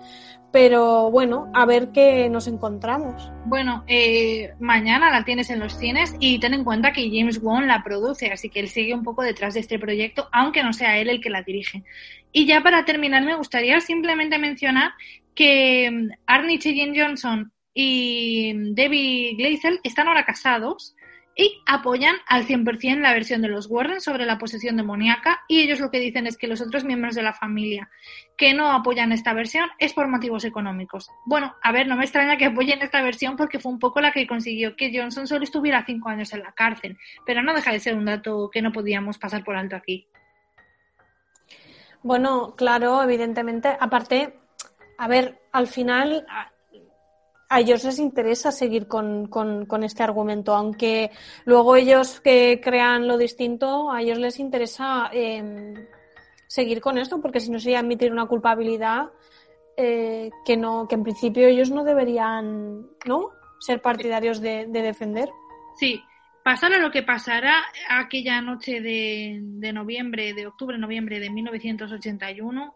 pero bueno, a ver qué nos encontramos.
Bueno, eh, mañana la tienes en los cines y ten en cuenta que James Wan la produce, así que él sigue un poco detrás de este proyecto, aunque no sea él el que la dirige. Y ya para terminar, me gustaría simplemente mencionar que mm, Arnie Cheyenne Johnson y Debbie Glazel están ahora casados y apoyan al 100% la versión de los Warren sobre la posesión demoníaca y ellos lo que dicen es que los otros miembros de la familia que no apoyan esta versión es por motivos económicos. Bueno, a ver, no me extraña que apoyen esta versión porque fue un poco la que consiguió que Johnson solo estuviera cinco años en la cárcel, pero no deja de ser un dato que no podíamos pasar por alto aquí.
Bueno, claro, evidentemente. Aparte, a ver, al final a ellos les interesa seguir con, con, este argumento, aunque luego ellos que crean lo distinto, a ellos les interesa em, seguir con esto, porque si no sería admitir una culpabilidad eh, que no, que en principio ellos no deberían, ¿no? Ser partidarios de, defender.
Sí, pasara lo que pasara aquella noche de, de noviembre, de octubre, noviembre de 1981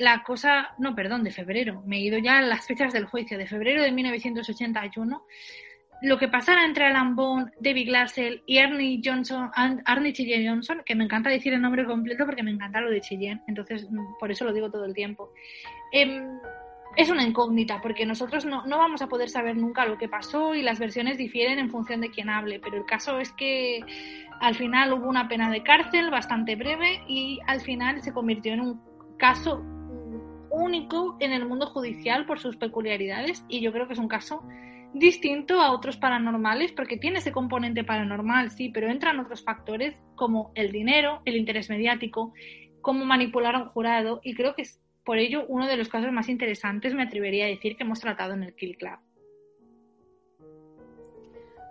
la cosa, no, perdón, de febrero, me he ido ya a las fechas del juicio, de febrero de 1981, lo que pasara entre Alan Bond, David Glassell y Ernie Johnson, Arnie Cheyenne Johnson, que me encanta decir el nombre completo porque me encanta lo de Cheyenne, entonces mm, por eso lo digo todo el tiempo. Em, es una incógnita porque nosotros no, no, vamos a poder saber nunca lo que pasó y las versiones difieren en función de quién hable, pero el caso es que al final hubo una pena de cárcel bastante breve y al final se convirtió en un caso único en el mundo judicial por sus peculiaridades y yo creo que es un caso distinto a otros paranormales porque tiene ese componente paranormal, sí, pero entran otros factores como el dinero, el interés mediático, cómo manipular a un jurado y creo que es por ello uno de los casos más interesantes, me atrevería a decir, que hemos tratado en el Kill Club.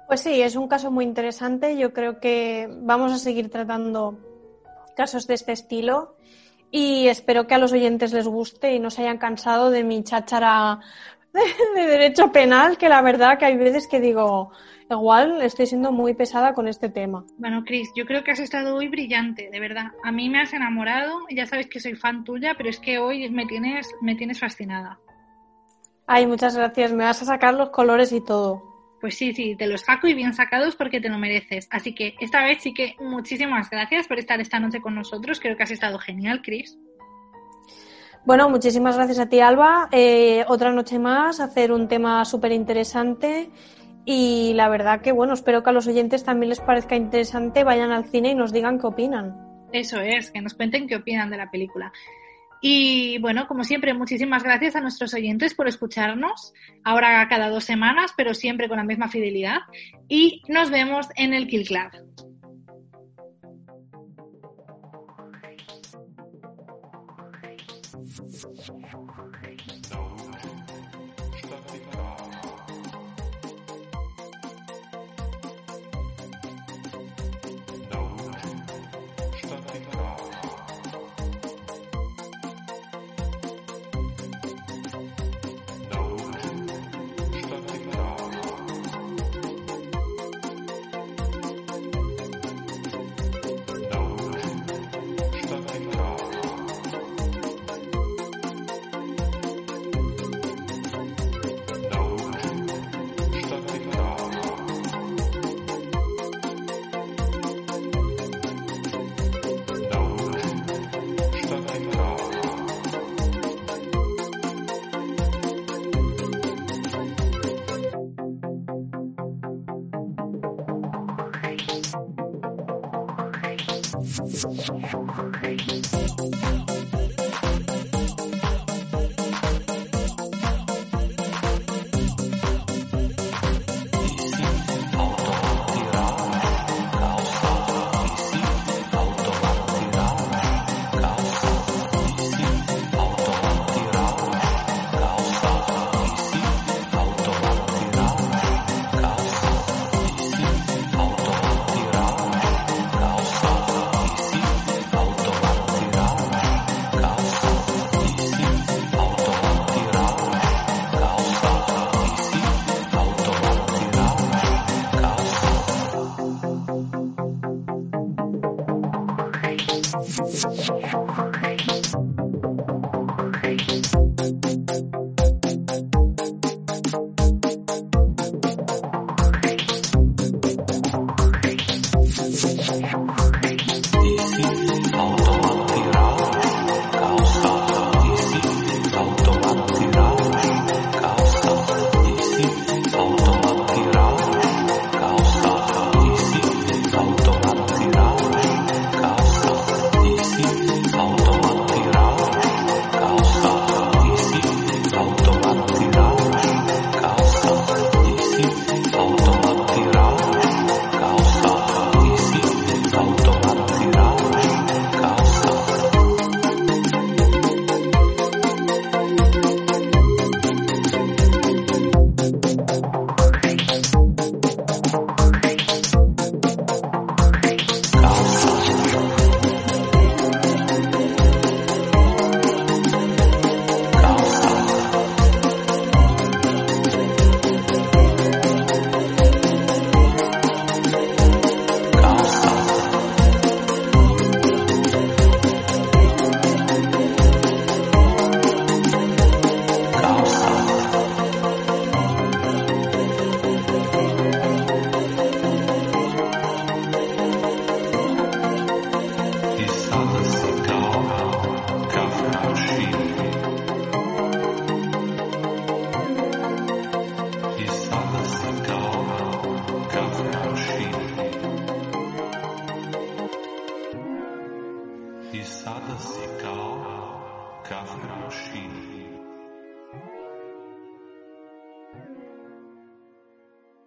Pues sí, es un caso muy interesante. Yo creo que vamos a seguir tratando casos de este estilo y espero que a los oyentes les guste y no se hayan cansado de mi cháchara <laughs> de, derecho penal, que la verdad que hay veces que digo, igual estoy siendo muy pesada con este tema.
Bueno, Cris, yo creo que has estado hoy brillante, de verdad. A mí me has enamorado, ya sabes que soy fan tuya, pero es que hoy me tienes, me tienes fascinada.
Ay, muchas gracias, me vas a sacar los colores y todo.
Pues sí, sí, te los saco y bien sacados porque te lo mereces. Así que esta vez sí que muchísimas gracias por estar esta noche con nosotros. Creo que has estado genial, Chris.
Bueno, muchísimas gracias a ti, Alba. Eh, otra noche más, hacer un tema súper interesante. Y la verdad que, bueno, espero que a los oyentes también les parezca interesante, vayan al cine y nos digan qué opinan.
Eso es, que nos cuenten qué opinan de la película. Y bueno, como siempre, muchísimas gracias a nuestros oyentes por escucharnos, ahora cada dos semanas, pero siempre con la misma fidelidad. Y nos vemos en el Kill Club.